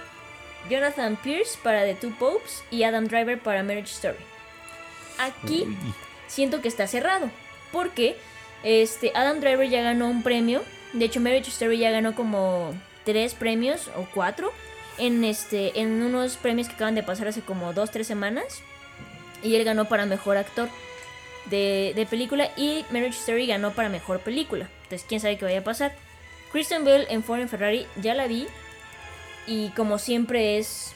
Speaker 2: Jonathan Pierce para The Two Popes y Adam Driver para Marriage Story. Aquí
Speaker 1: Uy.
Speaker 2: siento que está cerrado, porque este Adam Driver ya ganó un premio, de hecho Marriage Story ya ganó como tres premios o cuatro en este en unos premios que acaban de pasar hace como dos tres semanas y él ganó para mejor actor de, de película y Marriage Story ganó para mejor película. Entonces, quién sabe qué vaya a pasar. Christian Bale en and Ferrari ya la vi y como siempre es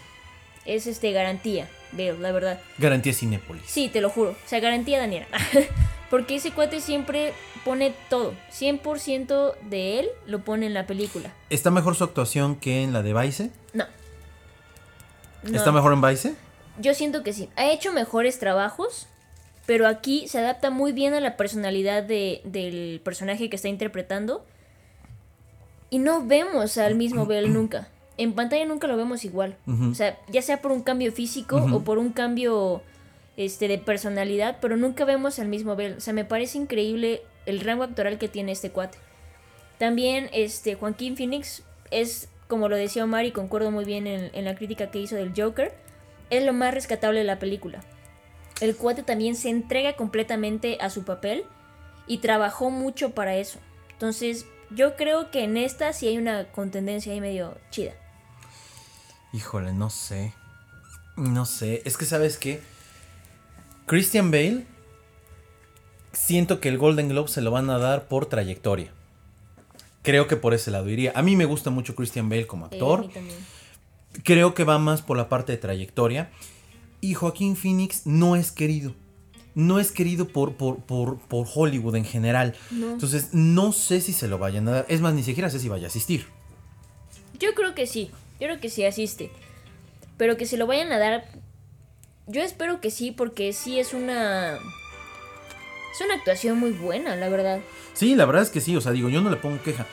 Speaker 2: es este garantía, Bale, la verdad.
Speaker 1: Garantía Cinépolis.
Speaker 2: Sí, te lo juro. O sea, garantía Daniela. <laughs> Porque ese cuate siempre pone todo. 100% de él lo pone en la película.
Speaker 1: ¿Está mejor su actuación que en la de Vice?
Speaker 2: No. No.
Speaker 1: ¿Está mejor en Vice?
Speaker 2: Yo siento que sí. Ha hecho mejores trabajos, pero aquí se adapta muy bien a la personalidad de- del personaje que está interpretando. Y no vemos al mismo Bell nunca. En pantalla nunca lo vemos igual. O sea, ya sea por un cambio físico o por un cambio este, de personalidad, pero nunca vemos al mismo Bell. O sea, me parece increíble el rango actoral que tiene este cuate. También este, Joaquín Phoenix es, como lo decía Omar, y concuerdo muy bien en, en la crítica que hizo del Joker, es lo más rescatable de la película. El cuate también se entrega completamente a su papel y trabajó mucho para eso. Entonces, yo creo que en esta sí hay una contendencia ahí medio chida.
Speaker 1: Híjole, no sé. No sé. Es que, ¿sabes qué? Christian Bale. Siento que el Golden Globe se lo van a dar por trayectoria. Creo que por ese lado iría. A mí me gusta mucho Christian Bale como
Speaker 2: a
Speaker 1: actor.
Speaker 2: mí también.
Speaker 1: Creo que va más por la parte de trayectoria. Y Joaquín Phoenix no es querido. No es querido por, por, por, por Hollywood en general.
Speaker 2: No.
Speaker 1: Entonces, no sé si se lo vayan a dar. Es más, ni siquiera sé si vaya a asistir.
Speaker 2: Yo creo que sí. Yo creo que sí asiste. Pero que se lo vayan a dar. yo espero que sí, porque sí es una. Es una actuación muy buena, la verdad.
Speaker 1: Sí, la verdad es que sí, o sea, digo, yo no le pongo queja.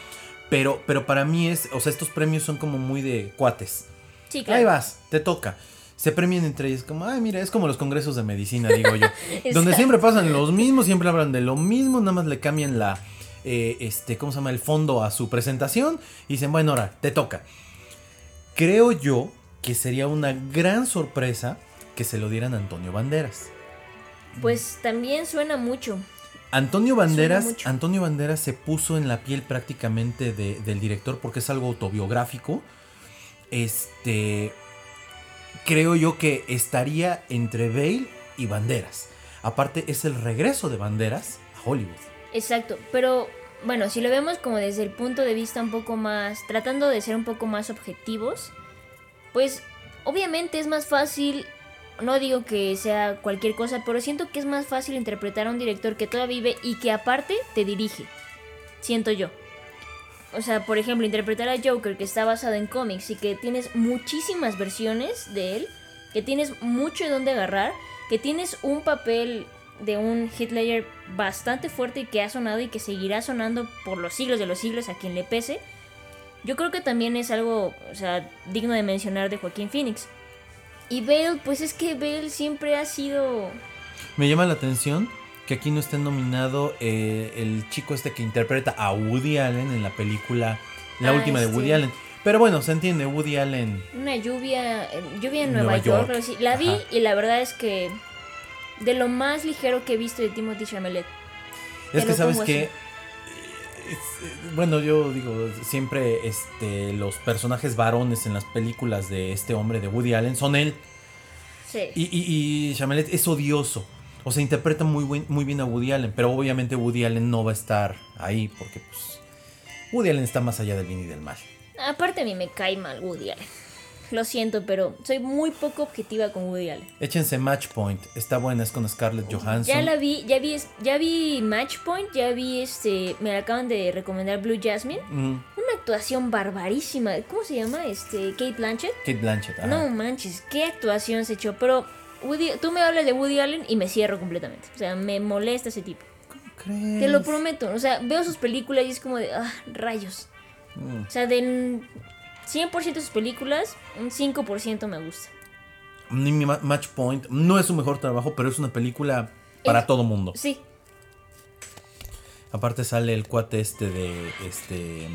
Speaker 1: Pero, pero para mí es, o sea, estos premios son como muy de cuates.
Speaker 2: Sí, claro.
Speaker 1: Ahí vas, te toca. Se premian entre ellos, como, ay, mira, es como los congresos de medicina, digo yo. <laughs> donde siempre pasan los mismos, siempre hablan de lo mismo, nada más le cambian la, eh, este, ¿cómo se llama? El fondo a su presentación y dicen, bueno, ahora, te toca. Creo yo que sería una gran sorpresa que se lo dieran a Antonio Banderas.
Speaker 2: Pues también suena mucho.
Speaker 1: Antonio Banderas, Antonio Banderas se puso en la piel prácticamente del director porque es algo autobiográfico. Este, creo yo que estaría entre Bale y Banderas. Aparte es el regreso de Banderas a Hollywood.
Speaker 2: Exacto, pero bueno, si lo vemos como desde el punto de vista un poco más, tratando de ser un poco más objetivos, pues obviamente es más fácil, no digo que sea cualquier cosa, pero siento que es más fácil interpretar a un director que todavía vive y que aparte te dirige, siento yo. O sea, por ejemplo, interpretar a Joker que está basado en cómics y que tienes muchísimas versiones de él, que tienes mucho de dónde agarrar, que tienes un papel de un Hitler bastante fuerte y que ha sonado y que seguirá sonando por los siglos de los siglos a quien le pese. Yo creo que también es algo, o sea, digno de mencionar de Joaquín Phoenix. Y Bale, pues es que Bale siempre ha sido...
Speaker 1: Me llama la atención que aquí no esté nominado eh, el chico este que interpreta a Woody Allen en la película, la ah, última de Woody Allen. Pero bueno, se entiende, Woody Allen.
Speaker 2: Una lluvia, eh, lluvia en Nueva, York. La vi y la verdad es que de lo más ligero que he visto de Timothy Chalamet.
Speaker 1: Es que sabes que eh, bueno, yo digo, siempre este, los personajes varones en las películas de este hombre, de Woody Allen, son él.
Speaker 2: Sí.
Speaker 1: Y, y, Chalamet es odioso. O sea, interpreta muy, muy bien a Woody Allen, pero obviamente Woody Allen no va a estar ahí porque pues Woody Allen está más allá del bien y del mal.
Speaker 2: Aparte a mí me cae mal Woody Allen. Lo siento, pero soy muy poco objetiva con Woody Allen.
Speaker 1: Échense Match Point, está buena, es con Scarlett Johansson.
Speaker 2: Ya la vi, ya vi, ya vi Match Point, ya vi este, me acaban de recomendar Blue Jasmine. Una actuación barbarísima. ¿Cómo se llama? Este, Kate Blanchett.
Speaker 1: Kate Blanchett,
Speaker 2: No manches, qué actuación se echó. Pero Woody, tú me hablas de Woody Allen y me cierro completamente. O sea, me molesta ese tipo.
Speaker 1: ¿Cómo crees?
Speaker 2: Te lo prometo. O sea, veo sus películas y es como de, ah, rayos. Mm. O sea, de 100% de sus películas, un 5% me gusta.
Speaker 1: Match Point no es su mejor trabajo, pero es una película para todo mundo.
Speaker 2: Sí.
Speaker 1: Aparte sale el cuate este de este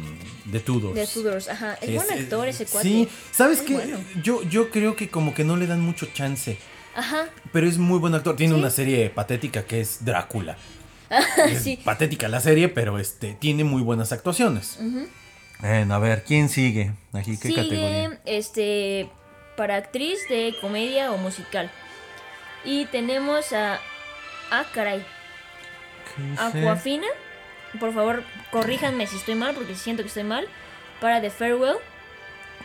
Speaker 1: de Tudors.
Speaker 2: De Tudors, ajá. Es, buen actor ese cuate.
Speaker 1: Sí, ¿sabes qué? Yo, yo creo que como que no le dan mucho chance.
Speaker 2: Ajá.
Speaker 1: Pero es muy buen actor. Tiene una serie patética que es Drácula. <laughs>
Speaker 2: es sí.
Speaker 1: patética la serie, pero este tiene muy buenas actuaciones. Bueno, a ver, ¿quién sigue? Aquí, ¿qué
Speaker 2: sigue,
Speaker 1: categoría?
Speaker 2: Este, para actriz de comedia o musical. Y tenemos a. Ah, caray. Aquafina. Por favor, corríjanme si estoy mal, porque siento que estoy mal. Para The Farewell,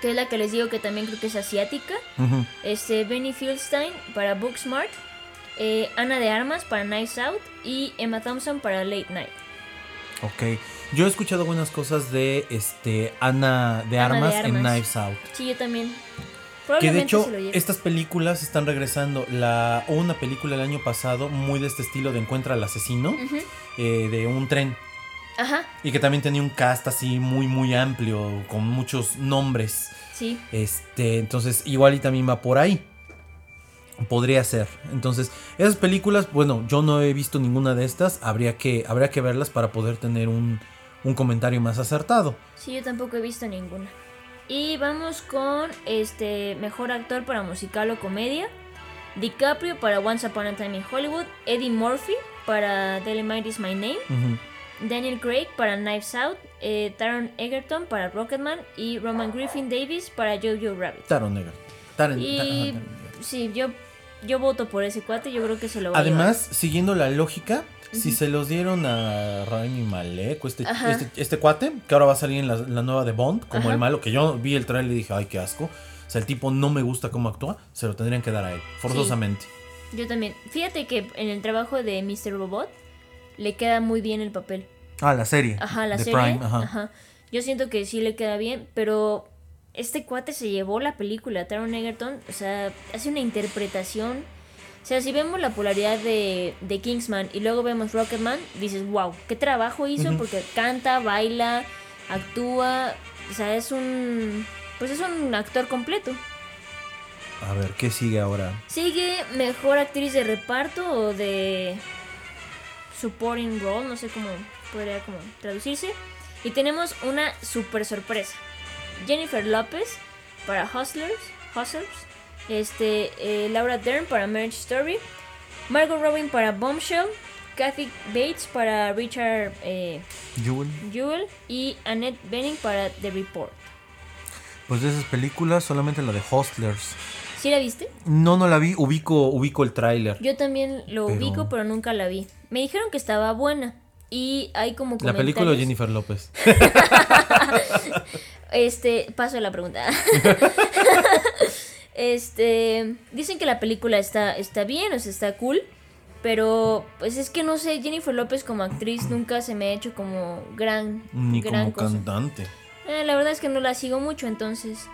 Speaker 2: que es la que les digo que también creo que es asiática. Este, Benny Fieldstein para Booksmart. Eh, Ana de Armas para Nice Out. Y Emma Thompson para Late Night.
Speaker 1: Ok. Yo he escuchado buenas cosas de este Ana de, Armas, en Knives Out.
Speaker 2: Sí, yo también.
Speaker 1: Que de hecho, estas películas están regresando. La, una película el año pasado muy de este estilo de Encuentra al asesino, eh, de un tren.
Speaker 2: Ajá.
Speaker 1: Y que también tenía un cast así muy, muy amplio, con muchos nombres.
Speaker 2: Sí.
Speaker 1: Este, entonces, igual y también va por ahí. Podría ser. Entonces, esas películas, bueno, yo no he visto ninguna de estas. Habría que, habría que verlas para poder tener un, un comentario más acertado.
Speaker 2: Sí, yo tampoco he visto ninguna. Y vamos con este mejor actor para musical o comedia. DiCaprio para Once Upon a Time in Hollywood. Eddie Murphy para Might Is My Name. Daniel Craig para Knives Out. Eh, Taron Egerton para Rocketman. Y Roman Griffin Davis para Jojo Rabbit.
Speaker 1: Taron Egerton. Taron,
Speaker 2: y sí, yo, yo voto por ese cuate. Yo creo que se lo va
Speaker 1: Además, siguiendo la lógica, si se los dieron a Rami Malek, este, este, este, cuate, que ahora va a salir en la, nueva de Bond, como el malo, que yo vi el trailer y dije, ay, qué asco. O sea, el tipo no me gusta cómo actúa, se lo tendrían que dar a él, forzosamente.
Speaker 2: Yo también. Fíjate que en el trabajo de Mr. Robot le queda muy bien el papel.
Speaker 1: Ah, la serie.
Speaker 2: Ajá, la serie. ajá. Yo siento que sí le queda bien, pero este cuate se llevó la película, Taron Egerton, o sea, hace una interpretación O sea, si vemos la polaridad de, de Kingsman y luego vemos Rocketman, dices, wow, qué trabajo hizo porque canta, baila, actúa, o sea, es un pues es un actor completo.
Speaker 1: A ver, ¿qué sigue ahora?
Speaker 2: Sigue mejor actriz de reparto o de supporting role, no sé cómo podría como traducirse. Y tenemos una super sorpresa. Jennifer Lopez para Hustlers, Hustlers este, eh, Laura Dern para Marriage Story, Margot Robin para Bombshell, Kathy Bates para Richard eh, Jewell. y Annette Bening para The Report.
Speaker 1: Pues de esas películas, solamente la de Hustlers.
Speaker 2: ¿Sí la viste?
Speaker 1: No, no la vi, ubico, ubico el tráiler.
Speaker 2: Yo también lo ubico, pero nunca la vi. Me dijeron que estaba buena. Y hay como
Speaker 1: La película de Jennifer López. <laughs>
Speaker 2: este, paso a la pregunta. <laughs> este, dicen que la película está, está bien, o sea, está cool. Pero, pues es que no sé, Jennifer López como actriz nunca se me ha hecho como gran.
Speaker 1: Ni
Speaker 2: gran
Speaker 1: como cantante.
Speaker 2: Eh, la verdad es que no la sigo mucho, entonces.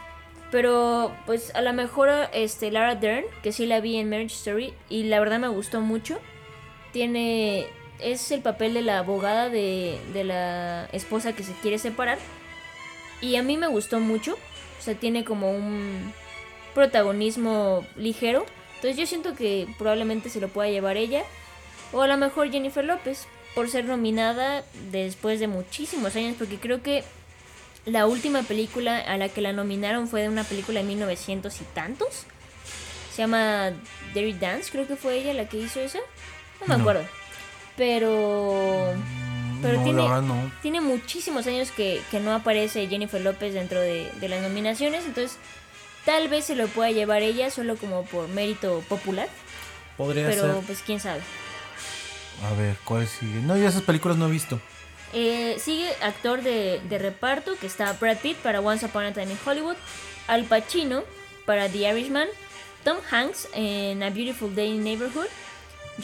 Speaker 2: Pero, pues a lo mejor este, Lara Dern, que sí la vi en Marriage Story, y la verdad me gustó mucho. Tiene es el papel de la abogada de, de la esposa que se quiere separar. Y a mí me gustó mucho. O sea, tiene como un protagonismo ligero. Entonces yo siento que probablemente se lo pueda llevar ella. O a lo mejor Jennifer López. Por ser nominada después de muchísimos años. Porque creo que la última película a la que la nominaron fue de una película de 1900 y tantos. Se llama Dirty Dance, creo que fue ella la que hizo esa. No me acuerdo. Pero.
Speaker 1: Mm,
Speaker 2: pero tiene, tiene muchísimos años que, no aparece Jennifer López dentro de, las nominaciones. Entonces, tal vez se lo pueda llevar ella solo como por mérito popular.
Speaker 1: Podría
Speaker 2: ser.
Speaker 1: Pero,
Speaker 2: pues, quién sabe.
Speaker 1: A ver, ¿cuál sigue? No, ya esas películas no he visto.
Speaker 2: Eh, sigue actor de, de, reparto que está Brad Pitt para Once Upon a Time in Hollywood, Al Pacino para The Irishman, Tom Hanks en A Beautiful Day in Neighborhood,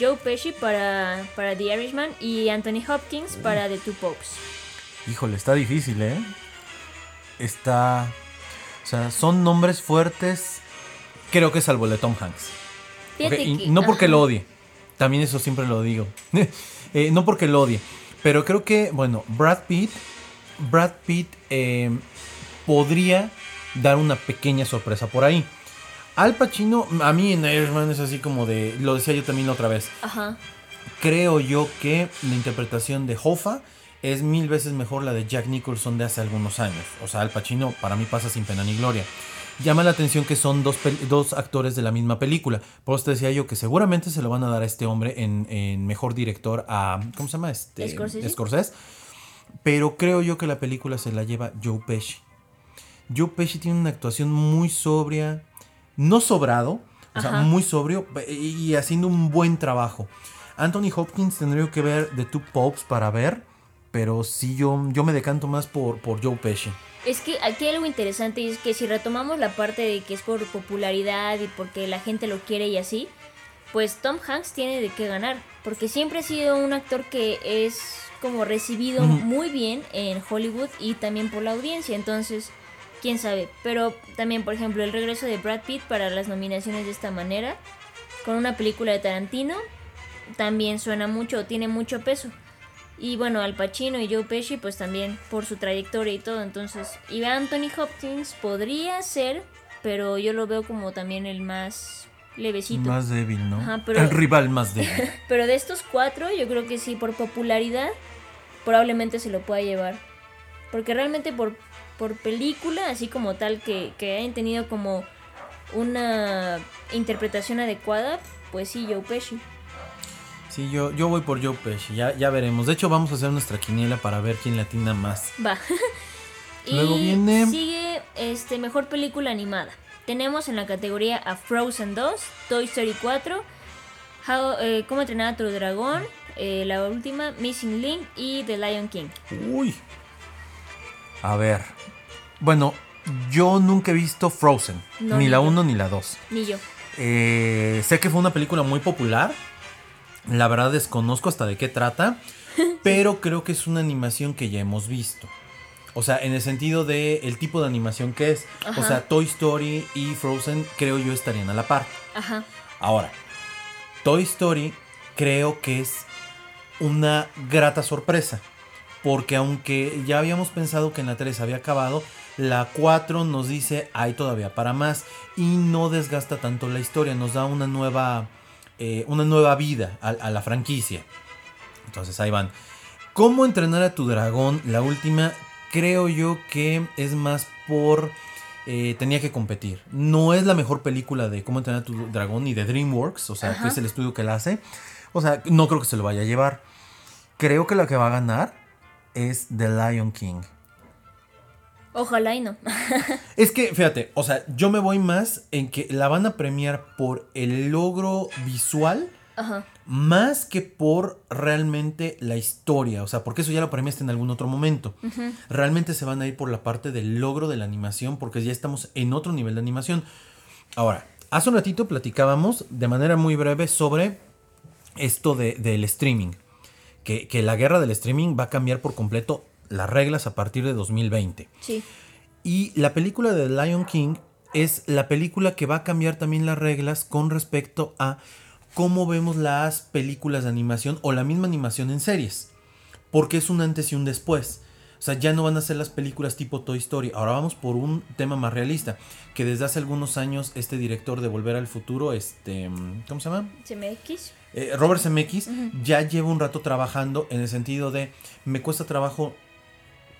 Speaker 2: Joe Pesci para, para The Irishman y Anthony Hopkins para The Two Popes.
Speaker 1: Híjole, está difícil, ¿eh? Está... O sea, son nombres fuertes, creo que salvo el de Tom Hanks. no porque lo odie, también eso siempre lo digo. <laughs> Eh, no porque lo odie, pero creo que, bueno, Brad Pitt, Brad Pitt eh, podría dar una pequeña sorpresa por ahí. Al Pacino, a mí en Irishman es así como de. Lo decía yo también otra vez.
Speaker 2: Ajá.
Speaker 1: Creo yo que la interpretación de Hoffa es mil veces mejor la de Jack Nicholson de hace algunos años. O sea, Al Pacino para mí pasa sin pena ni gloria. Llama la atención que son dos, dos actores de la misma película. Por eso te decía yo que seguramente se lo van a dar a este hombre en, mejor director a. ¿Cómo se llama? Este,
Speaker 2: Scorsese.
Speaker 1: Pero creo yo que la película se la lleva Joe Pesci. Joe Pesci tiene una actuación muy sobria, no sobrado, o sea, muy sobrio y haciendo un buen trabajo. Anthony Hopkins tendría que ver The Two Popes para ver, pero sí yo, yo me decanto más por, por Joe Pesci.
Speaker 2: Es que aquí hay algo interesante y es que si retomamos la parte de que es por popularidad y porque la gente lo quiere y así, pues Tom Hanks tiene de qué ganar, porque siempre ha sido un actor que es como recibido muy bien en Hollywood y también por la audiencia, entonces quién sabe. Pero también, por ejemplo, el regreso de Brad Pitt para las nominaciones de esta manera, con una película de Tarantino, también suena mucho, tiene mucho peso. Y bueno, Al Pacino y Joe Pesci, pues también por su trayectoria y todo. Entonces, y Anthony Hopkins podría ser, pero yo lo veo como también el más levecito.
Speaker 1: Más débil, ¿no? el rival más débil. <laughs>
Speaker 2: pero de estos cuatro, yo creo que sí, por popularidad, probablemente se lo pueda llevar. Porque realmente por por película, así como tal, que, que hayan tenido como una interpretación adecuada, pues sí, Joe Pesci.
Speaker 1: Sí, yo, yo voy por Joe Pesci, ya, ya veremos. De hecho, vamos a hacer nuestra quiniela para ver quién latina más.
Speaker 2: Va. <laughs>
Speaker 1: Luego viene.
Speaker 2: Sigue este, mejor película animada. Tenemos en la categoría a Frozen 2, Toy Story 4, How, eh, Cómo entrenar a tu dragón, eh, la última, Missing Link y The Lion King.
Speaker 1: Uy. A ver, bueno, yo nunca he visto Frozen. ni la 1 ni la 2.
Speaker 2: Ni yo.
Speaker 1: Eh, sé que fue una película muy popular. La verdad desconozco hasta de qué trata. <laughs> pero creo que es una animación que ya hemos visto. O sea, en el sentido de el tipo de animación que es. O sea, Toy Story y Frozen creo yo estarían a la par.
Speaker 2: Ajá.
Speaker 1: Ahora, Toy Story creo que es una grata sorpresa. Porque aunque ya habíamos pensado que en la 3 había acabado, la 4 nos dice hay todavía para más. Y no desgasta tanto la historia, nos da una nueva, eh, una nueva vida a, a la franquicia. Entonces ahí van. ¿Cómo entrenar a tu dragón? La última, creo yo que es más por... eh, tenía que competir. No es la mejor película de cómo entrenar a tu dragón ni de DreamWorks, o sea,
Speaker 2: Ajá.
Speaker 1: que es el estudio que la hace. O sea, no creo que se lo vaya a llevar. Creo que la que va a ganar es The Lion King.
Speaker 2: Ojalá y no. <laughs>
Speaker 1: Es que, fíjate, o sea, yo me voy más en que la van a premiar por el logro visual
Speaker 2: Ajá.
Speaker 1: más que por realmente la historia. O sea, porque eso ya lo premiaste en algún otro momento. Realmente se van a ir por la parte del logro de la animación porque ya estamos en otro nivel de animación. Ahora, hace un ratito platicábamos de manera muy breve sobre esto de- del streaming. Que, que la guerra del streaming va a cambiar por completo las reglas a partir de 2020.
Speaker 2: Sí.
Speaker 1: Y la película de Lion King es la película que va a cambiar también las reglas con respecto a cómo vemos las películas de animación o la misma animación en series. Porque es un antes y un después. O sea, ya no van a ser las películas tipo Toy Story. Ahora vamos por un tema más realista. Que desde hace algunos años este director de Volver al Futuro, este, ¿cómo se llama?
Speaker 2: CMX.
Speaker 1: Eh, Robert Zemeckis ya lleva un rato trabajando en el sentido de me cuesta trabajo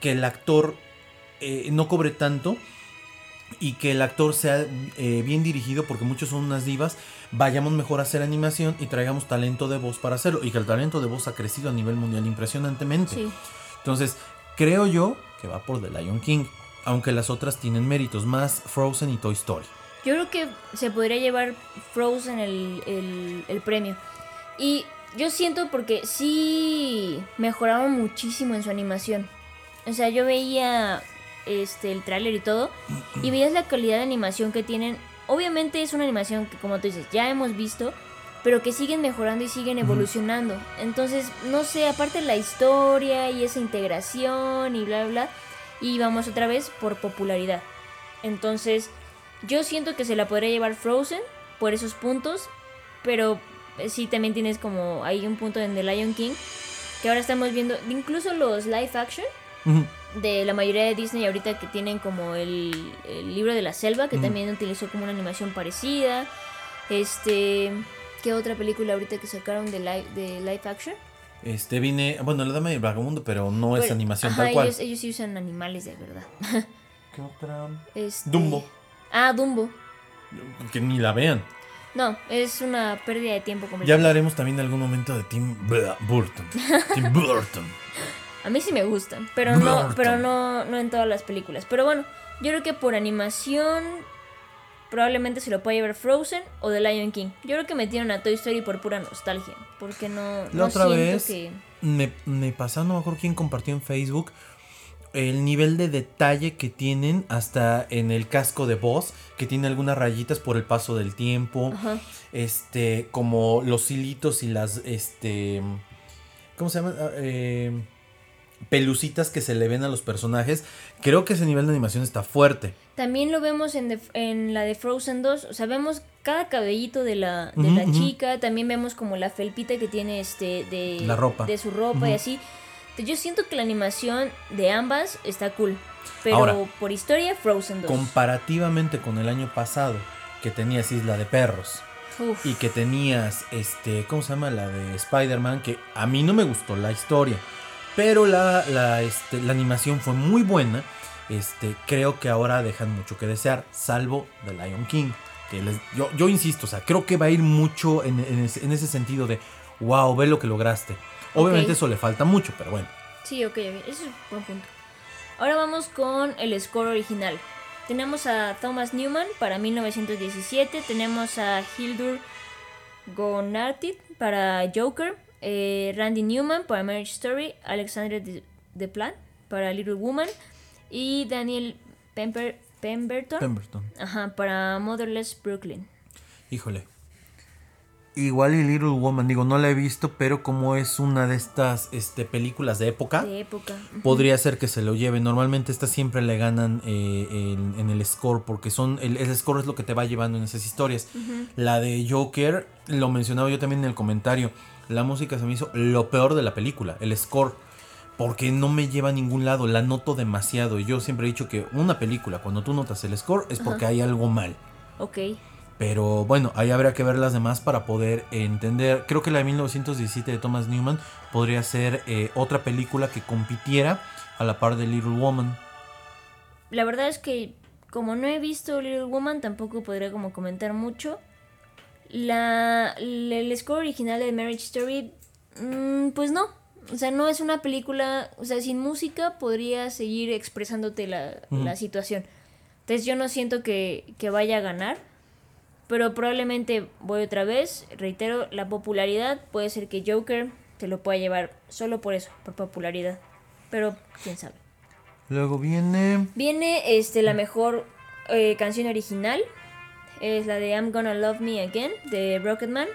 Speaker 1: que el actor eh, no cobre tanto y que el actor sea eh, bien dirigido porque muchos son unas divas vayamos mejor a hacer animación y traigamos talento de voz para hacerlo y que el talento de voz ha crecido a nivel mundial impresionantemente
Speaker 2: Sí.
Speaker 1: entonces creo yo que va por The Lion King aunque las otras tienen méritos más Frozen y Toy Story
Speaker 2: Yo creo que se podría llevar Frozen el, el, el premio. Y yo siento porque sí mejoraron muchísimo en su animación. O sea, yo veía este el tráiler y todo y veías la calidad de animación que tienen. Obviamente es una animación que como tú dices, ya hemos visto, pero que siguen mejorando y siguen evolucionando. Entonces, no sé, aparte la historia y esa integración y bla bla, y vamos otra vez por popularidad. Entonces, yo siento que se la podría llevar Frozen por esos puntos, pero eh, sí también tienes como ahí un punto en The Lion King, que ahora estamos viendo, incluso los live action De la mayoría de Disney ahorita que tienen como el, el libro de la selva, que también utilizó como una animación parecida. Este, ¿qué otra película ahorita que sacaron de live, de live action?
Speaker 1: Este viene, bueno, la dama y el vagabundo, pero no es animación
Speaker 2: ajá,
Speaker 1: tal cual.
Speaker 2: Ellos, ellos sí usan animales de verdad.
Speaker 1: ¿Qué otra?
Speaker 2: Este-
Speaker 1: Dumbo.
Speaker 2: Ah, Dumbo.
Speaker 1: Que ni la vean.
Speaker 2: No, es una pérdida de tiempo
Speaker 1: Ya hablaremos también en algún momento de Tim Bur- Burton. <laughs> Tim Burton.
Speaker 2: A mí sí me gustan, pero no, pero no, no en todas las películas. Pero bueno, yo creo que por animación probablemente se lo puede llevar Frozen o The Lion King. Yo creo que metieron a Toy Story por pura nostalgia, porque no,
Speaker 1: La
Speaker 2: no
Speaker 1: otra
Speaker 2: siento
Speaker 1: vez
Speaker 2: que...
Speaker 1: me, me pasó, no me acuerdo quién compartió en Facebook, el nivel de detalle que tienen hasta en el casco de voz, que tiene algunas rayitas por el paso del tiempo,
Speaker 2: Ajá.
Speaker 1: este, como los hilitos y las, este, ¿cómo se llama? Ah, eh, pelucitas que se le ven a los personajes. Creo que ese nivel de animación está fuerte.
Speaker 2: También lo vemos en, en la de Frozen 2, o sea, vemos cada cabellito de la, de la chica, también vemos como la felpita que tiene este de,
Speaker 1: La ropa.
Speaker 2: de su ropa y así. Yo siento que la animación de ambas está cool, pero
Speaker 1: Ahora,
Speaker 2: por historia Frozen 2.
Speaker 1: Comparativamente con el año pasado, que tenías Isla de Perros.
Speaker 2: Uf.
Speaker 1: y que tenías este cómo se llama la de Spider-Man que a mí no me gustó la historia pero la, la, este, la animación fue muy buena este creo que ahora dejan mucho que desear salvo The Lion King que les- yo, yo insisto o sea creo que va a ir mucho en, en ese, en ese sentido de wow ve lo que lograste obviamente eso le falta mucho pero bueno
Speaker 2: Sí, ok, ok, eso es un buen punto. Ahora vamos con el score original. Tenemos a Thomas Newman para 1917, tenemos a Hildur Gonartit para Joker, eh, Randy Newman para Marriage Story, Alexandre de, Desplat para Little Woman y Daniel Pember- Pemberton
Speaker 1: Pemberton
Speaker 2: ajá, para Motherless Brooklyn.
Speaker 1: híjole Igual y Little Woman, digo, no la he visto, pero como es una de estas este, películas de época,
Speaker 2: De época.
Speaker 1: podría ser que se lo lleve. Normalmente estas siempre le ganan eh, en, en el score, porque son el, el score es lo que te va llevando en esas historias. La de Joker, lo mencionaba yo también en el comentario, la música se me hizo lo peor de la película, el score. Porque no me lleva a ningún lado, la noto demasiado. Y yo siempre he dicho que una película, cuando tú notas el score, es porque hay algo mal.
Speaker 2: Ok.
Speaker 1: Pero bueno, ahí habría que ver las demás para poder entender. Creo que la de 1917 de Thomas Newman podría ser eh, otra película que compitiera a la par de Little Woman.
Speaker 2: La verdad es que como no he visto Little Woman, tampoco podría como comentar mucho. La, la- el score original de Marriage Story, mm, pues no. O sea, no es una película, o sea, sin música podría seguir expresándote la, la situación. Entonces yo no siento que, que vaya a ganar. Pero probablemente voy otra vez. Reitero, la popularidad puede ser que Joker se lo pueda llevar solo por eso, por popularidad. Pero quién sabe.
Speaker 1: Luego viene.
Speaker 2: Viene este, la mejor eh, canción original. Es la de I'm Gonna Love Me Again de Rocketman.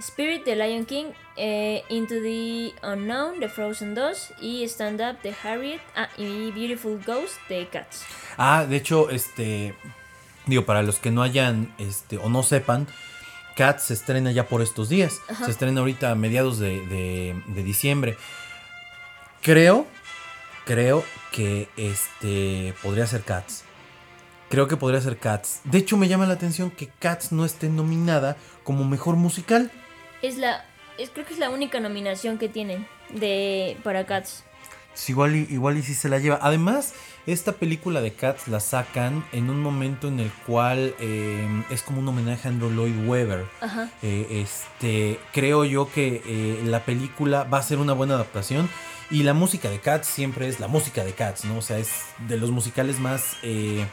Speaker 2: Spirit de Lion King. eh, Into the Unknown de Frozen 2. Y Stand Up de Harriet. Ah, y Beautiful Ghost de Cats.
Speaker 1: Ah, de hecho, este. Digo, para los que no hayan. Este. o no sepan. Cats se estrena ya por estos días. Se estrena ahorita a mediados de, de- de diciembre. Creo. Creo que este. Podría ser Cats. Creo que podría ser Cats. De hecho, me llama la atención que Cats no esté nominada como mejor musical.
Speaker 2: Es la. Es, creo que es la única nominación que tienen de, para Cats.
Speaker 1: Sí, igual y, igual y si se la lleva. Además, esta película de Cats la sacan en un momento en el cual eh, es como un homenaje a Andrew Lloyd Webber.
Speaker 2: Ajá.
Speaker 1: Eh, este, creo yo que eh, la película va a ser una buena adaptación. Y la música de Cats siempre es la música de Cats, ¿no? O sea, es de los musicales más, eh,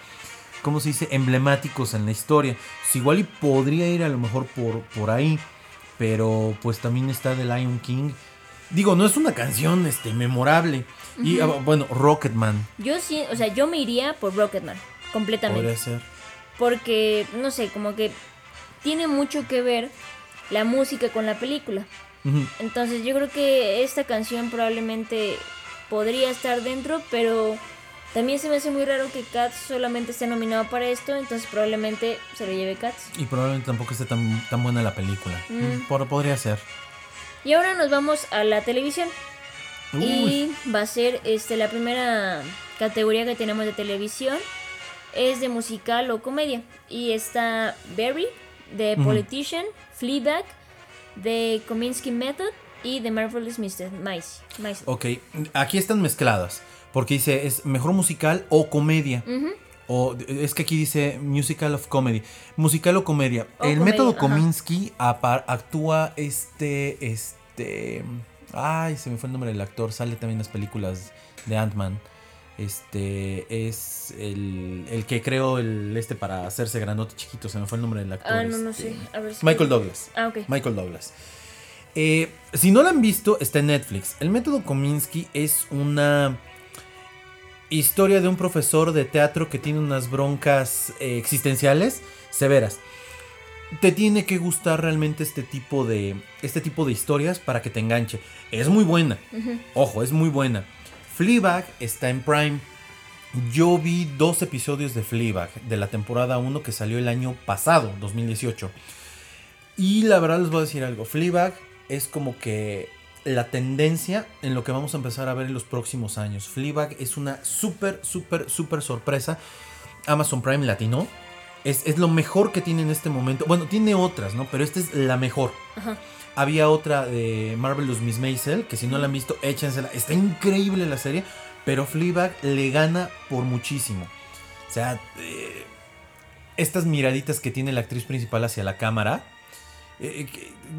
Speaker 1: ¿cómo se dice? Emblemáticos en la historia. Pues igual y podría ir a lo mejor por, por ahí. Pero pues también está The Lion King. Digo, no es una canción este, memorable. Y ah, bueno, Rocketman
Speaker 2: Yo sí, o sea, yo me iría por Rocketman. Completamente.
Speaker 1: podría ser.
Speaker 2: Porque, no sé, como que tiene mucho que ver la música con la película. Entonces yo creo que esta canción probablemente podría estar dentro, pero también se me hace muy raro que Cats solamente esté nominado para esto, entonces probablemente se lo lleve Cats.
Speaker 1: Y probablemente tampoco esté tan, tan buena la película.
Speaker 2: Mm.
Speaker 1: Mm, por- podría ser.
Speaker 2: Y ahora nos vamos a la televisión.
Speaker 1: Uy.
Speaker 2: Y va a ser este la primera categoría que tenemos de televisión. Es de musical o comedia. Y está Barry,
Speaker 1: Ujú.
Speaker 2: Politician, Fleabag, de Kominsky Method y de Marvelous Mr. Maisy. Maisy.
Speaker 1: Ok, aquí están mezcladas. Porque dice, es mejor musical o comedia. O es que aquí dice musical of comedy. Musical o comedia.
Speaker 2: O
Speaker 1: el
Speaker 2: comedia,
Speaker 1: método. Kominsky actúa este. Este. Ay, se me fue el nombre del actor. Sale también en las películas de Ant-Man. Este es el, el que creó el este para hacerse grandote chiquito. Se me fue el nombre del actor.
Speaker 2: Ah, no, no
Speaker 1: este,
Speaker 2: sé. A ver si-
Speaker 1: Michael Douglas.
Speaker 2: Ah, ok.
Speaker 1: Michael Douglas. Eh, si no la han visto, está en Netflix. El método Kominsky es una historia de un profesor de teatro que tiene unas broncas eh, existenciales severas. Te tiene que gustar realmente este tipo de este tipo de historias para que te enganche. Es muy buena. Ojo, es muy buena. Fleabag está en Prime. Yo vi dos episodios de Fleabag de la temporada 1 que salió el año pasado, 2018. Y la verdad les voy a decir algo. Fleabag es como que la tendencia en lo que vamos a empezar a ver en los próximos años. Fleabag es una súper, súper, súper sorpresa. Amazon Prime Latino. Es, es lo mejor que tiene en este momento. Bueno, tiene otras, ¿no? Pero esta es la mejor.
Speaker 2: Ajá.
Speaker 1: Había otra de Marvelous Miss Maisel, que si no la han visto, échensela. Está increíble la serie, pero Fleabag le gana por muchísimo. O sea, eh, estas miraditas que tiene la actriz principal hacia la cámara, eh,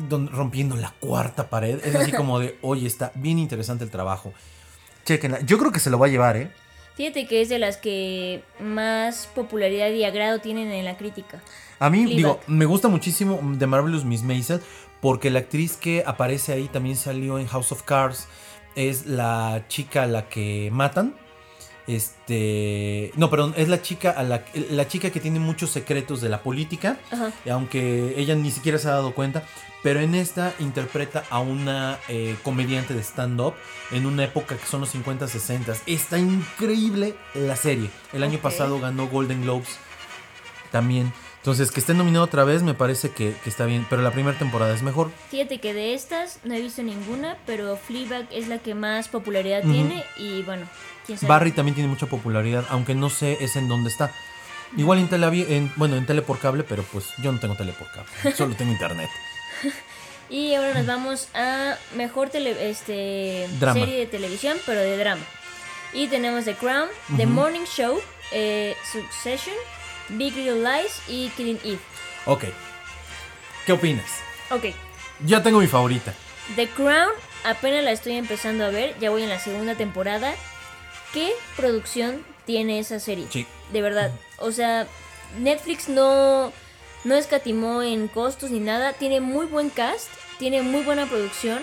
Speaker 1: don- rompiendo la cuarta pared, es así como de, <laughs> oye, está bien interesante el trabajo. Chequenla. Yo creo que se lo va a llevar, ¿eh?
Speaker 2: Fíjate que es de las que más popularidad y agrado tienen en la crítica.
Speaker 1: A mí,
Speaker 2: Fleabag.
Speaker 1: digo, me gusta muchísimo de Marvelous Miss Maisel porque la actriz que aparece ahí también salió en House of Cards. Es la chica a la que matan. Este. No, perdón, es la chica, a la, la chica que tiene muchos secretos de la política.
Speaker 2: Ajá.
Speaker 1: Aunque ella ni siquiera se ha dado cuenta. Pero en esta interpreta a una eh, comediante de stand-up en una época que son los 50, 60. Está increíble la serie. El año pasado ganó Golden Globes también. Entonces, que esté nominado otra vez me parece que, que está bien. Pero la primera temporada es mejor.
Speaker 2: Fíjate que de estas no he visto ninguna, pero Fleabag es la que más popularidad
Speaker 1: Ujú.
Speaker 2: tiene y bueno, quién sabe.
Speaker 1: Barry también tiene mucha popularidad, aunque no sé es en dónde está. Igual en tele, en, bueno, en tele por cable, pero pues yo no tengo tele por cable, <laughs> solo tengo internet. <laughs>
Speaker 2: Y ahora nos vamos a mejor tele, este,
Speaker 1: Drama.
Speaker 2: serie de televisión, pero de drama. Y tenemos The Crown, The
Speaker 1: Ujú.
Speaker 2: Morning Show, eh, Succession, Big Little Lies y Killing Eve.
Speaker 1: Ok. ¿Qué opinas?
Speaker 2: Ok,
Speaker 1: Yo tengo mi favorita.
Speaker 2: The Crown apenas la estoy empezando a ver, ya voy en la segunda temporada. ¿Qué producción tiene esa serie?
Speaker 1: Sí.
Speaker 2: De verdad. O sea, Netflix no, no escatimó en costos ni nada. Tiene muy buen cast, tiene muy buena producción.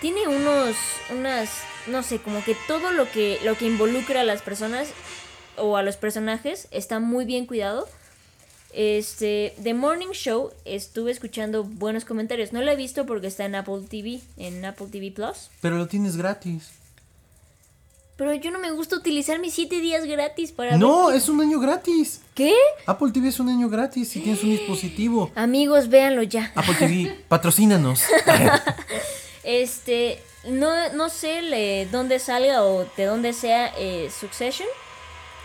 Speaker 2: Tiene unos, unas, no sé, como que todo lo que, lo que involucra a las personas o a los personajes está muy bien cuidado. Este, The Morning Show, estuve escuchando buenos comentarios. No lo he visto porque está en Apple TV, en Apple TV Plus.
Speaker 1: Pero lo tienes gratis.
Speaker 2: Pero yo no me gusta utilizar mis 7 días gratis para
Speaker 1: No,
Speaker 2: ver-
Speaker 1: es un año gratis.
Speaker 2: ¿Qué?
Speaker 1: Apple TV es un año gratis si tienes un dispositivo. <gasps>
Speaker 2: Amigos, véanlo ya.
Speaker 1: Apple TV, <laughs> patrocínanos. <laughs>
Speaker 2: Este, no, no sé le- dónde salga o de dónde sea eh, Succession.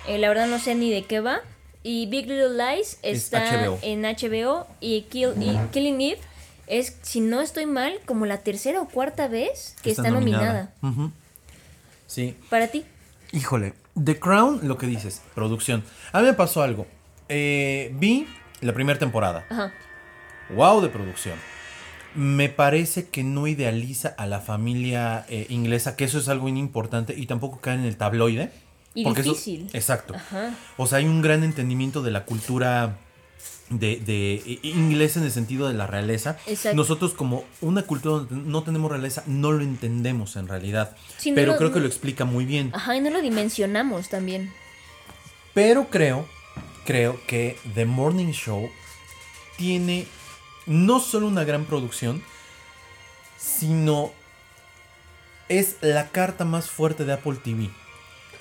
Speaker 2: Eh, la verdad no sé ni de qué va. Y Big Little Lies
Speaker 1: Es
Speaker 2: está
Speaker 1: HBO.
Speaker 2: en HBO y, Kill, y Killing Eve es, si no estoy mal, como la tercera o cuarta vez que está, nominada.
Speaker 1: Sí.
Speaker 2: Para ti.
Speaker 1: Híjole, The Crown, lo que dices, producción. A mí me pasó algo. Eh, vi la primera temporada.
Speaker 2: Ajá.
Speaker 1: Wow de producción. Me parece que no idealiza a la familia eh, inglesa, que eso es algo importante y tampoco cae en el tabloide.
Speaker 2: Y
Speaker 1: porque eso-
Speaker 2: difícil.
Speaker 1: exacto.
Speaker 2: Ajá.
Speaker 1: O sea, hay un gran entendimiento de la cultura de, de- i- inglesa en el sentido de la realeza.
Speaker 2: Exacto.
Speaker 1: Nosotros como una cultura donde no tenemos realeza, no lo entendemos en realidad.
Speaker 2: Sí, no
Speaker 1: pero
Speaker 2: lo-
Speaker 1: creo que lo explica muy bien.
Speaker 2: Ajá, y no lo dimensionamos también.
Speaker 1: Pero creo, creo que The Morning Show tiene no solo una gran producción, sino es la carta más fuerte de Apple TV.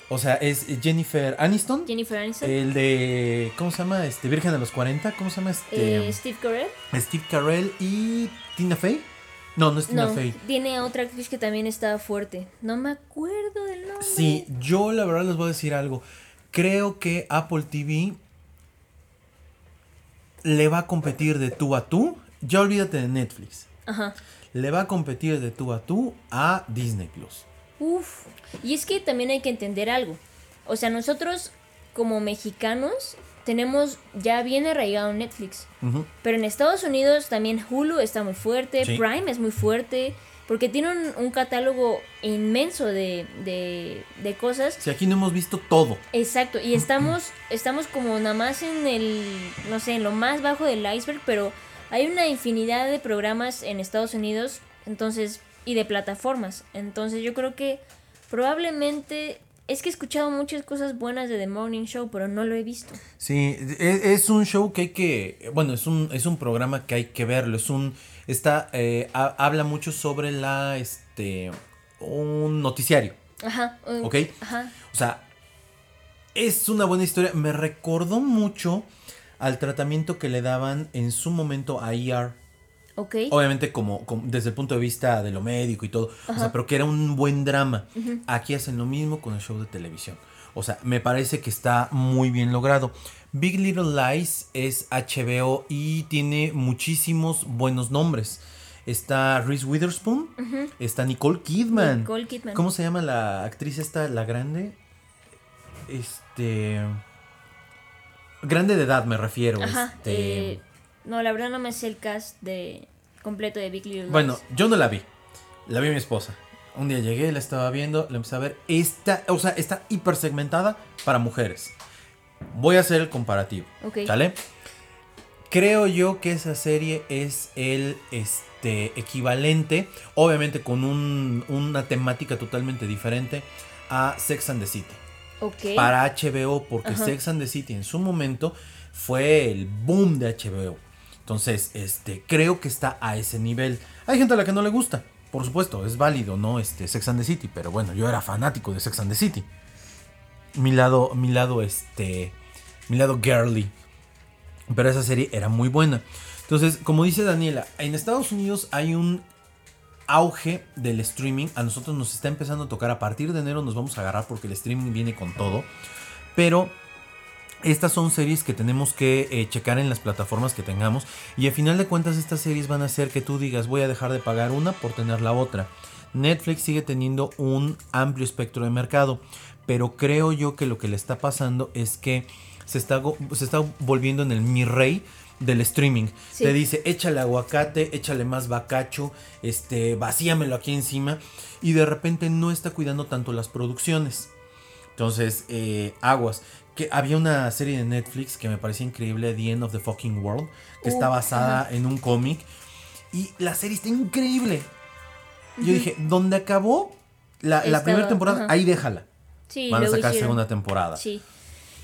Speaker 1: O sea, es Jennifer Aniston,
Speaker 2: Jennifer Aniston.
Speaker 1: el de, ¿cómo se llama? Este, Virgen de los 40, ¿cómo se llama? Este,
Speaker 2: eh, Steve Carell.
Speaker 1: Steve Carell y Tina Fey. No, no es Tina
Speaker 2: No,
Speaker 1: Fey.
Speaker 2: tiene otra actriz que también está fuerte. No me acuerdo del nombre.
Speaker 1: Sí, yo la verdad les voy a decir algo. Creo que Apple TV le va a competir de tú a tú. Ya olvídate de Netflix.
Speaker 2: Ajá.
Speaker 1: Le va a competir de tú a tú a Disney Plus.
Speaker 2: Uf. Y es que también hay que entender algo. O sea, nosotros como mexicanos tenemos ya bien arraigado Netflix. Pero en Estados Unidos también Hulu está muy fuerte,
Speaker 1: Sí.
Speaker 2: Prime es muy fuerte, porque tiene un, un catálogo inmenso de, de, de cosas.
Speaker 1: Si aquí no hemos visto todo.
Speaker 2: Exacto, y estamos, estamos como nada más en el, no sé, en lo más bajo del iceberg, pero hay una infinidad de programas en Estados Unidos, entonces, y de plataformas. Entonces yo creo que probablemente, es que he escuchado muchas cosas buenas de The Morning Show, pero no lo he visto.
Speaker 1: Sí, es, es un show que hay que, bueno, es un, es un programa que hay que verlo, es un, está, eh, ha- habla mucho sobre la, este, un noticiario,
Speaker 2: Ajá.
Speaker 1: ¿ok?
Speaker 2: Ajá.
Speaker 1: O sea, es una buena historia, me recordó mucho al tratamiento que le daban en su momento a ER, Obviamente como, como desde el punto de vista de lo médico y todo, o sea, pero que era un buen drama. Aquí hacen lo mismo con el show de televisión. O sea, me parece que está muy bien logrado. Big Little Lies es HBO y tiene muchísimos buenos nombres. Está Reese Witherspoon, está Nicole Kidman.
Speaker 2: Nicole Kidman.
Speaker 1: ¿Cómo se llama la actriz esta, la grande? Este... Grande de edad me refiero.
Speaker 2: Ajá.
Speaker 1: este...
Speaker 2: eh, no, la verdad no me sé el cast de completo de Big Little Lies.
Speaker 1: Bueno, yo no la vi. La vi mi esposa. Un día llegué, la estaba viendo, la empecé a ver. Está, o sea, está hiper segmentada para mujeres. Voy a hacer el comparativo.
Speaker 2: Ok.
Speaker 1: ¿Sale? Creo yo que esa serie es el este, equivalente, obviamente con un- una temática totalmente diferente, a Sex and the City.
Speaker 2: Ok.
Speaker 1: para HBO, porque
Speaker 2: Ajá.
Speaker 1: Sex and the City en su momento fue el boom de HBO. Entonces, este, creo que está a ese nivel. Hay gente a la que no le gusta, por supuesto, es válido, ¿no? Este, Sex and the City, pero bueno, yo era fanático de Sex and the City. Mi lado, mi lado, este, mi lado girly. Pero esa serie era muy buena. Entonces, como dice Daniela, en Estados Unidos hay un auge del streaming. A nosotros nos está empezando a tocar. A partir de enero nos vamos a agarrar porque el streaming viene con todo. Pero estas son series que tenemos que eh, checar en las plataformas que tengamos. Y a final de cuentas estas series van a hacer que tú digas voy a dejar de pagar una por tener la otra. Netflix sigue teniendo un amplio espectro de mercado. Pero creo yo que lo que le está pasando es que se está, se está volviendo en el mi rey del streaming.
Speaker 2: Sí.
Speaker 1: Te dice, échale aguacate, échale más bacacho, este, vacíamelo aquí encima. Y de repente no está cuidando tanto las producciones. Entonces, eh, aguas. Que había una serie de Netflix que me parecía increíble, The End of the Fucking World, que está
Speaker 2: Uh,
Speaker 1: basada en un cómic. Y la serie está increíble. Yo dije, donde acabó la, la primera temporada, ahí déjala.
Speaker 2: Sí,
Speaker 1: Van a sacar
Speaker 2: hicieron-
Speaker 1: segunda temporada.
Speaker 2: Sí.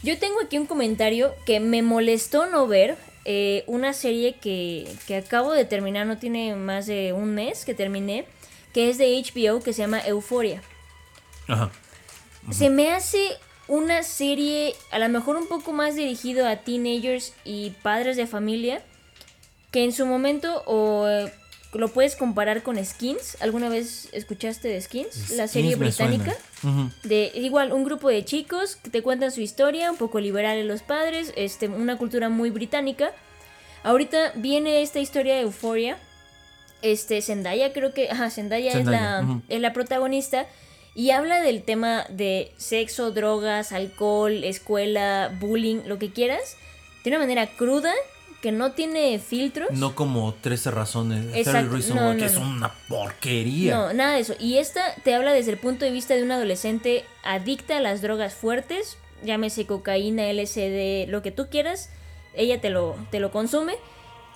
Speaker 2: Yo tengo aquí un comentario que me molestó no ver. eh, una serie que, que acabo de terminar, no tiene más de un mes que terminé, que es de HBO, que se llama Euphoria.
Speaker 1: Ajá.
Speaker 2: Se me hace una serie a lo mejor un poco más dirigido a teenagers y padres de familia, que en su momento o eh, lo puedes comparar con Skins. ¿Alguna vez escuchaste de Skins? La serie británica. De igual, un grupo de chicos que te cuentan su historia, un poco liberales los padres, este, una cultura muy británica. Ahorita viene esta historia de Euphoria. Este, Zendaya, creo que. Ajá, Zendaya,
Speaker 1: Zendaya,
Speaker 2: es, la, es la protagonista. Y habla del tema de sexo, drogas, alcohol, escuela, bullying, lo que quieras. De una manera cruda, que no tiene filtros.
Speaker 1: No como 13 razones. 13
Speaker 2: Exacto,
Speaker 1: Reasons
Speaker 2: no, no,
Speaker 1: que es
Speaker 2: no.
Speaker 1: una porquería.
Speaker 2: No, nada de eso. Y esta te habla desde el punto de vista de una adolescente adicta a las drogas fuertes, llámese cocaína, LSD, lo que tú quieras, ella te lo, te lo consume.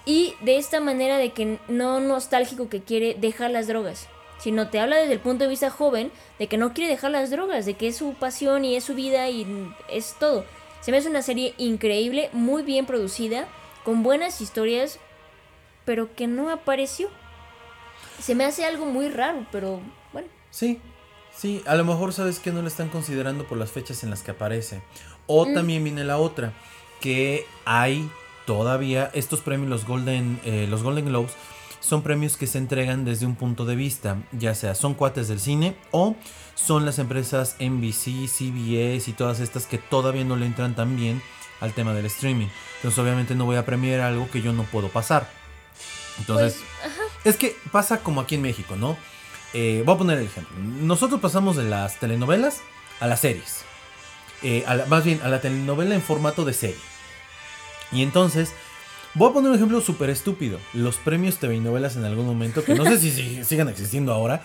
Speaker 2: Y de esta manera de que no nostálgico que quiere dejar las drogas, sino te habla desde el punto de vista joven de que no quiere dejar las drogas, de que es su pasión y es su vida y es todo. Se me hace una serie increíble, muy bien producida, con buenas historias, pero que no apareció. Se me hace algo muy raro, pero bueno.
Speaker 1: Sí, sí, a lo mejor sabes que no la están considerando por las fechas en las que aparece. O
Speaker 2: Mm.
Speaker 1: también viene la otra, que hay todavía estos premios, los Golden, eh, los Golden Globes, son premios que se entregan desde un punto de vista, ya sea son cuates del cine o son las empresas NBC, CBS y todas estas que todavía no le entran tan bien al tema del streaming. Entonces obviamente no voy a premiar algo que yo no puedo pasar. Entonces...
Speaker 2: Pues.
Speaker 1: Es que pasa como aquí en México, ¿no? Eh, voy a poner el ejemplo. Nosotros pasamos de las telenovelas a las series. Eh, a la- más bien, a la telenovela en formato de serie. Y entonces, voy a poner un ejemplo súper estúpido. Los premios TV y novelas en algún momento, que no sé si sig- <laughs> sigan existiendo ahora.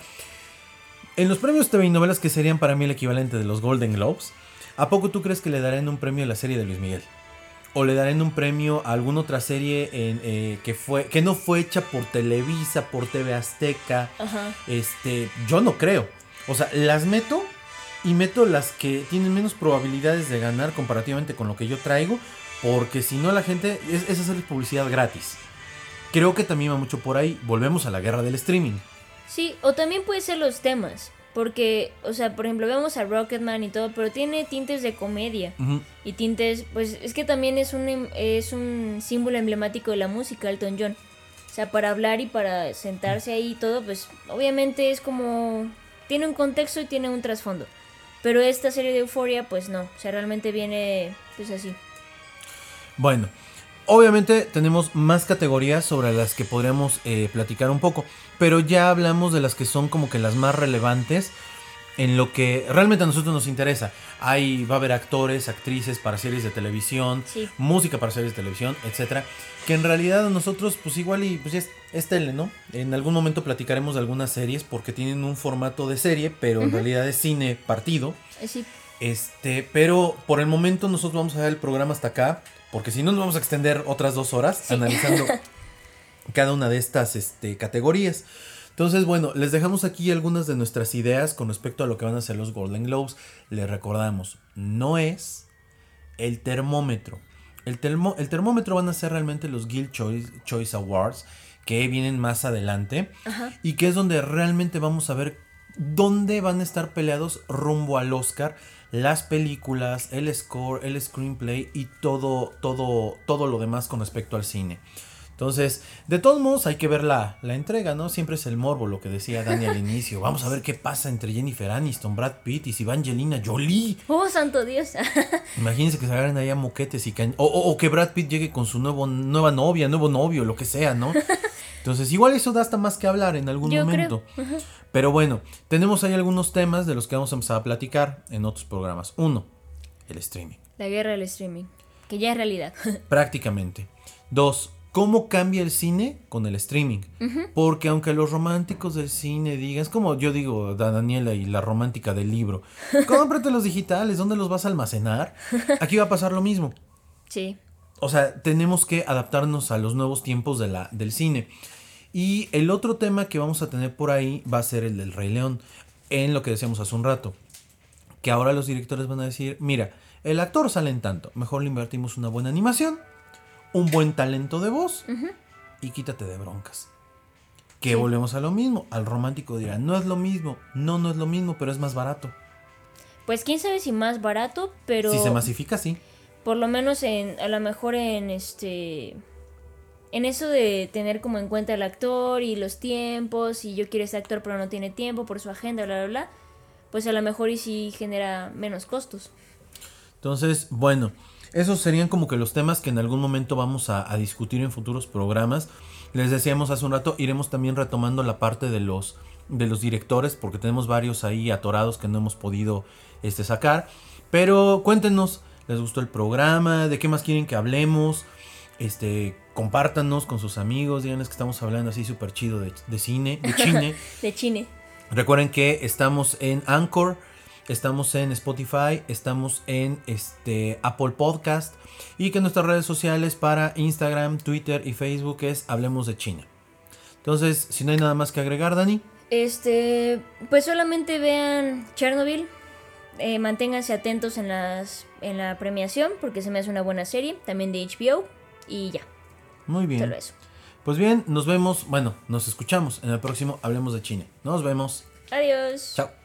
Speaker 1: En los premios TV y novelas, que serían para mí el equivalente de los Golden Globes, ¿a poco tú crees que le darán un premio a la serie de Luis Miguel? o le darán un premio a alguna otra serie en, eh, que fue que no fue hecha por Televisa, por TV Azteca.
Speaker 2: Ajá.
Speaker 1: Este, yo no creo. O sea, las meto y meto las que tienen menos probabilidades de ganar comparativamente con lo que yo traigo, porque si no la gente es, es hacer publicidad gratis. Creo que también va mucho por ahí. Volvemos a la guerra del streaming.
Speaker 2: Sí, o también puede ser los temas. Porque, o sea, por ejemplo, vemos a Rocketman y todo, pero tiene tintes de comedia. Y tintes, pues es que también es un, em- es un símbolo emblemático de la música, Elton John. O sea, para hablar y para sentarse ahí y todo, pues obviamente es como... Tiene un contexto y tiene un trasfondo. Pero esta serie de Euphoria, pues no. O sea, realmente viene, pues así.
Speaker 1: Bueno, obviamente tenemos más categorías sobre las que podríamos eh, platicar un poco, pero ya hablamos de las que son como que las más relevantes en lo que realmente a nosotros nos interesa. Ahí va a haber actores, actrices para series de televisión,
Speaker 2: Sí.
Speaker 1: música para series de televisión, etcétera, que en realidad a nosotros pues igual y pues es, es tele, ¿no? En algún momento platicaremos de algunas series porque tienen un formato de serie, pero en realidad es cine partido.
Speaker 2: Así.
Speaker 1: Este, pero por el momento nosotros vamos a dar el programa hasta acá, porque si no nos vamos a extender otras dos horas
Speaker 2: Sí.
Speaker 1: analizando <laughs> cada una de estas este, categorías. Entonces, bueno, les dejamos aquí algunas de nuestras ideas con respecto a lo que van a ser los Golden Globes. Les recordamos, no es el termómetro. El, el termómetro van a ser realmente los Guild Choice, Choice Awards, que vienen más adelante. Y que es donde realmente vamos a ver dónde van a estar peleados rumbo al Oscar las películas, el score, el screenplay y todo, todo, todo lo demás con respecto al cine. Entonces, de todos modos hay que ver la, la, entrega, ¿no? Siempre es el morbo, lo que decía Dani al <laughs> inicio. Vamos a ver qué pasa entre Jennifer Aniston, Brad Pitt y si va Angelina Jolie.
Speaker 2: ¡Oh, santo Dios! <laughs>
Speaker 1: Imagínense que se agarren ahí a moquetes y que... O, o, que Brad Pitt llegue con su nuevo, nueva novia, nuevo novio, lo que sea, ¿no? <laughs> Entonces, igual eso da hasta más que hablar en algún momento. Pero bueno, tenemos ahí algunos temas de los que vamos a empezar a platicar en otros programas. Uno, el streaming.
Speaker 2: La guerra del streaming, que ya es realidad.
Speaker 1: Prácticamente. Dos, cómo cambia el cine con el streaming. Porque aunque los románticos del cine digan, es como yo digo, Daniela y la romántica del libro, <laughs> cómprate los digitales, ¿dónde los vas a almacenar? Aquí va a pasar lo mismo.
Speaker 2: Sí.
Speaker 1: O sea, tenemos que adaptarnos a los nuevos tiempos de la, del cine. Y el otro tema que vamos a tener por ahí va a ser el del Rey León, en lo que decíamos hace un rato. Que ahora los directores van a decir, mira, el actor sale en tanto, mejor le invertimos una buena animación, un buen talento de voz y quítate de broncas. Que volvemos a lo mismo, al romántico dirá, no es lo mismo, no, no es lo mismo, pero es más barato.
Speaker 2: Pues quién sabe si más barato, pero...
Speaker 1: Si se masifica, sí.
Speaker 2: Por lo menos en, a lo mejor en este en eso de tener como en cuenta el actor y los tiempos, y yo quiero ese actor pero no tiene tiempo por su agenda, bla, bla, bla, pues a lo mejor y sí genera menos costos.
Speaker 1: Entonces, bueno, esos serían como que los temas que en algún momento vamos a, discutir en futuros programas. Les decíamos hace un rato, iremos también retomando la parte de los, de los directores, porque tenemos varios ahí atorados que no hemos podido este, sacar. Pero cuéntenos, ¿les gustó el programa? ¿De qué más quieren que hablemos? Este, compártanos con sus amigos, díganles que estamos hablando así súper chido de, cine, de <laughs> cine.
Speaker 2: de cine.
Speaker 1: Recuerden que estamos en Anchor, estamos en Spotify, estamos en este Apple Podcast y que nuestras redes sociales para Instagram, Twitter y Facebook es Hablemos de China. Entonces, si no hay nada más que agregar, Dani.
Speaker 2: Este, pues solamente vean Chernobyl. Eh, manténganse atentos en, las, en la premiación porque se me hace una buena serie, también de HBO y ya.
Speaker 1: Muy bien. Pues bien, nos vemos, bueno, nos escuchamos en el próximo Hablemos de China. Nos vemos.
Speaker 2: Adiós.
Speaker 1: Chao.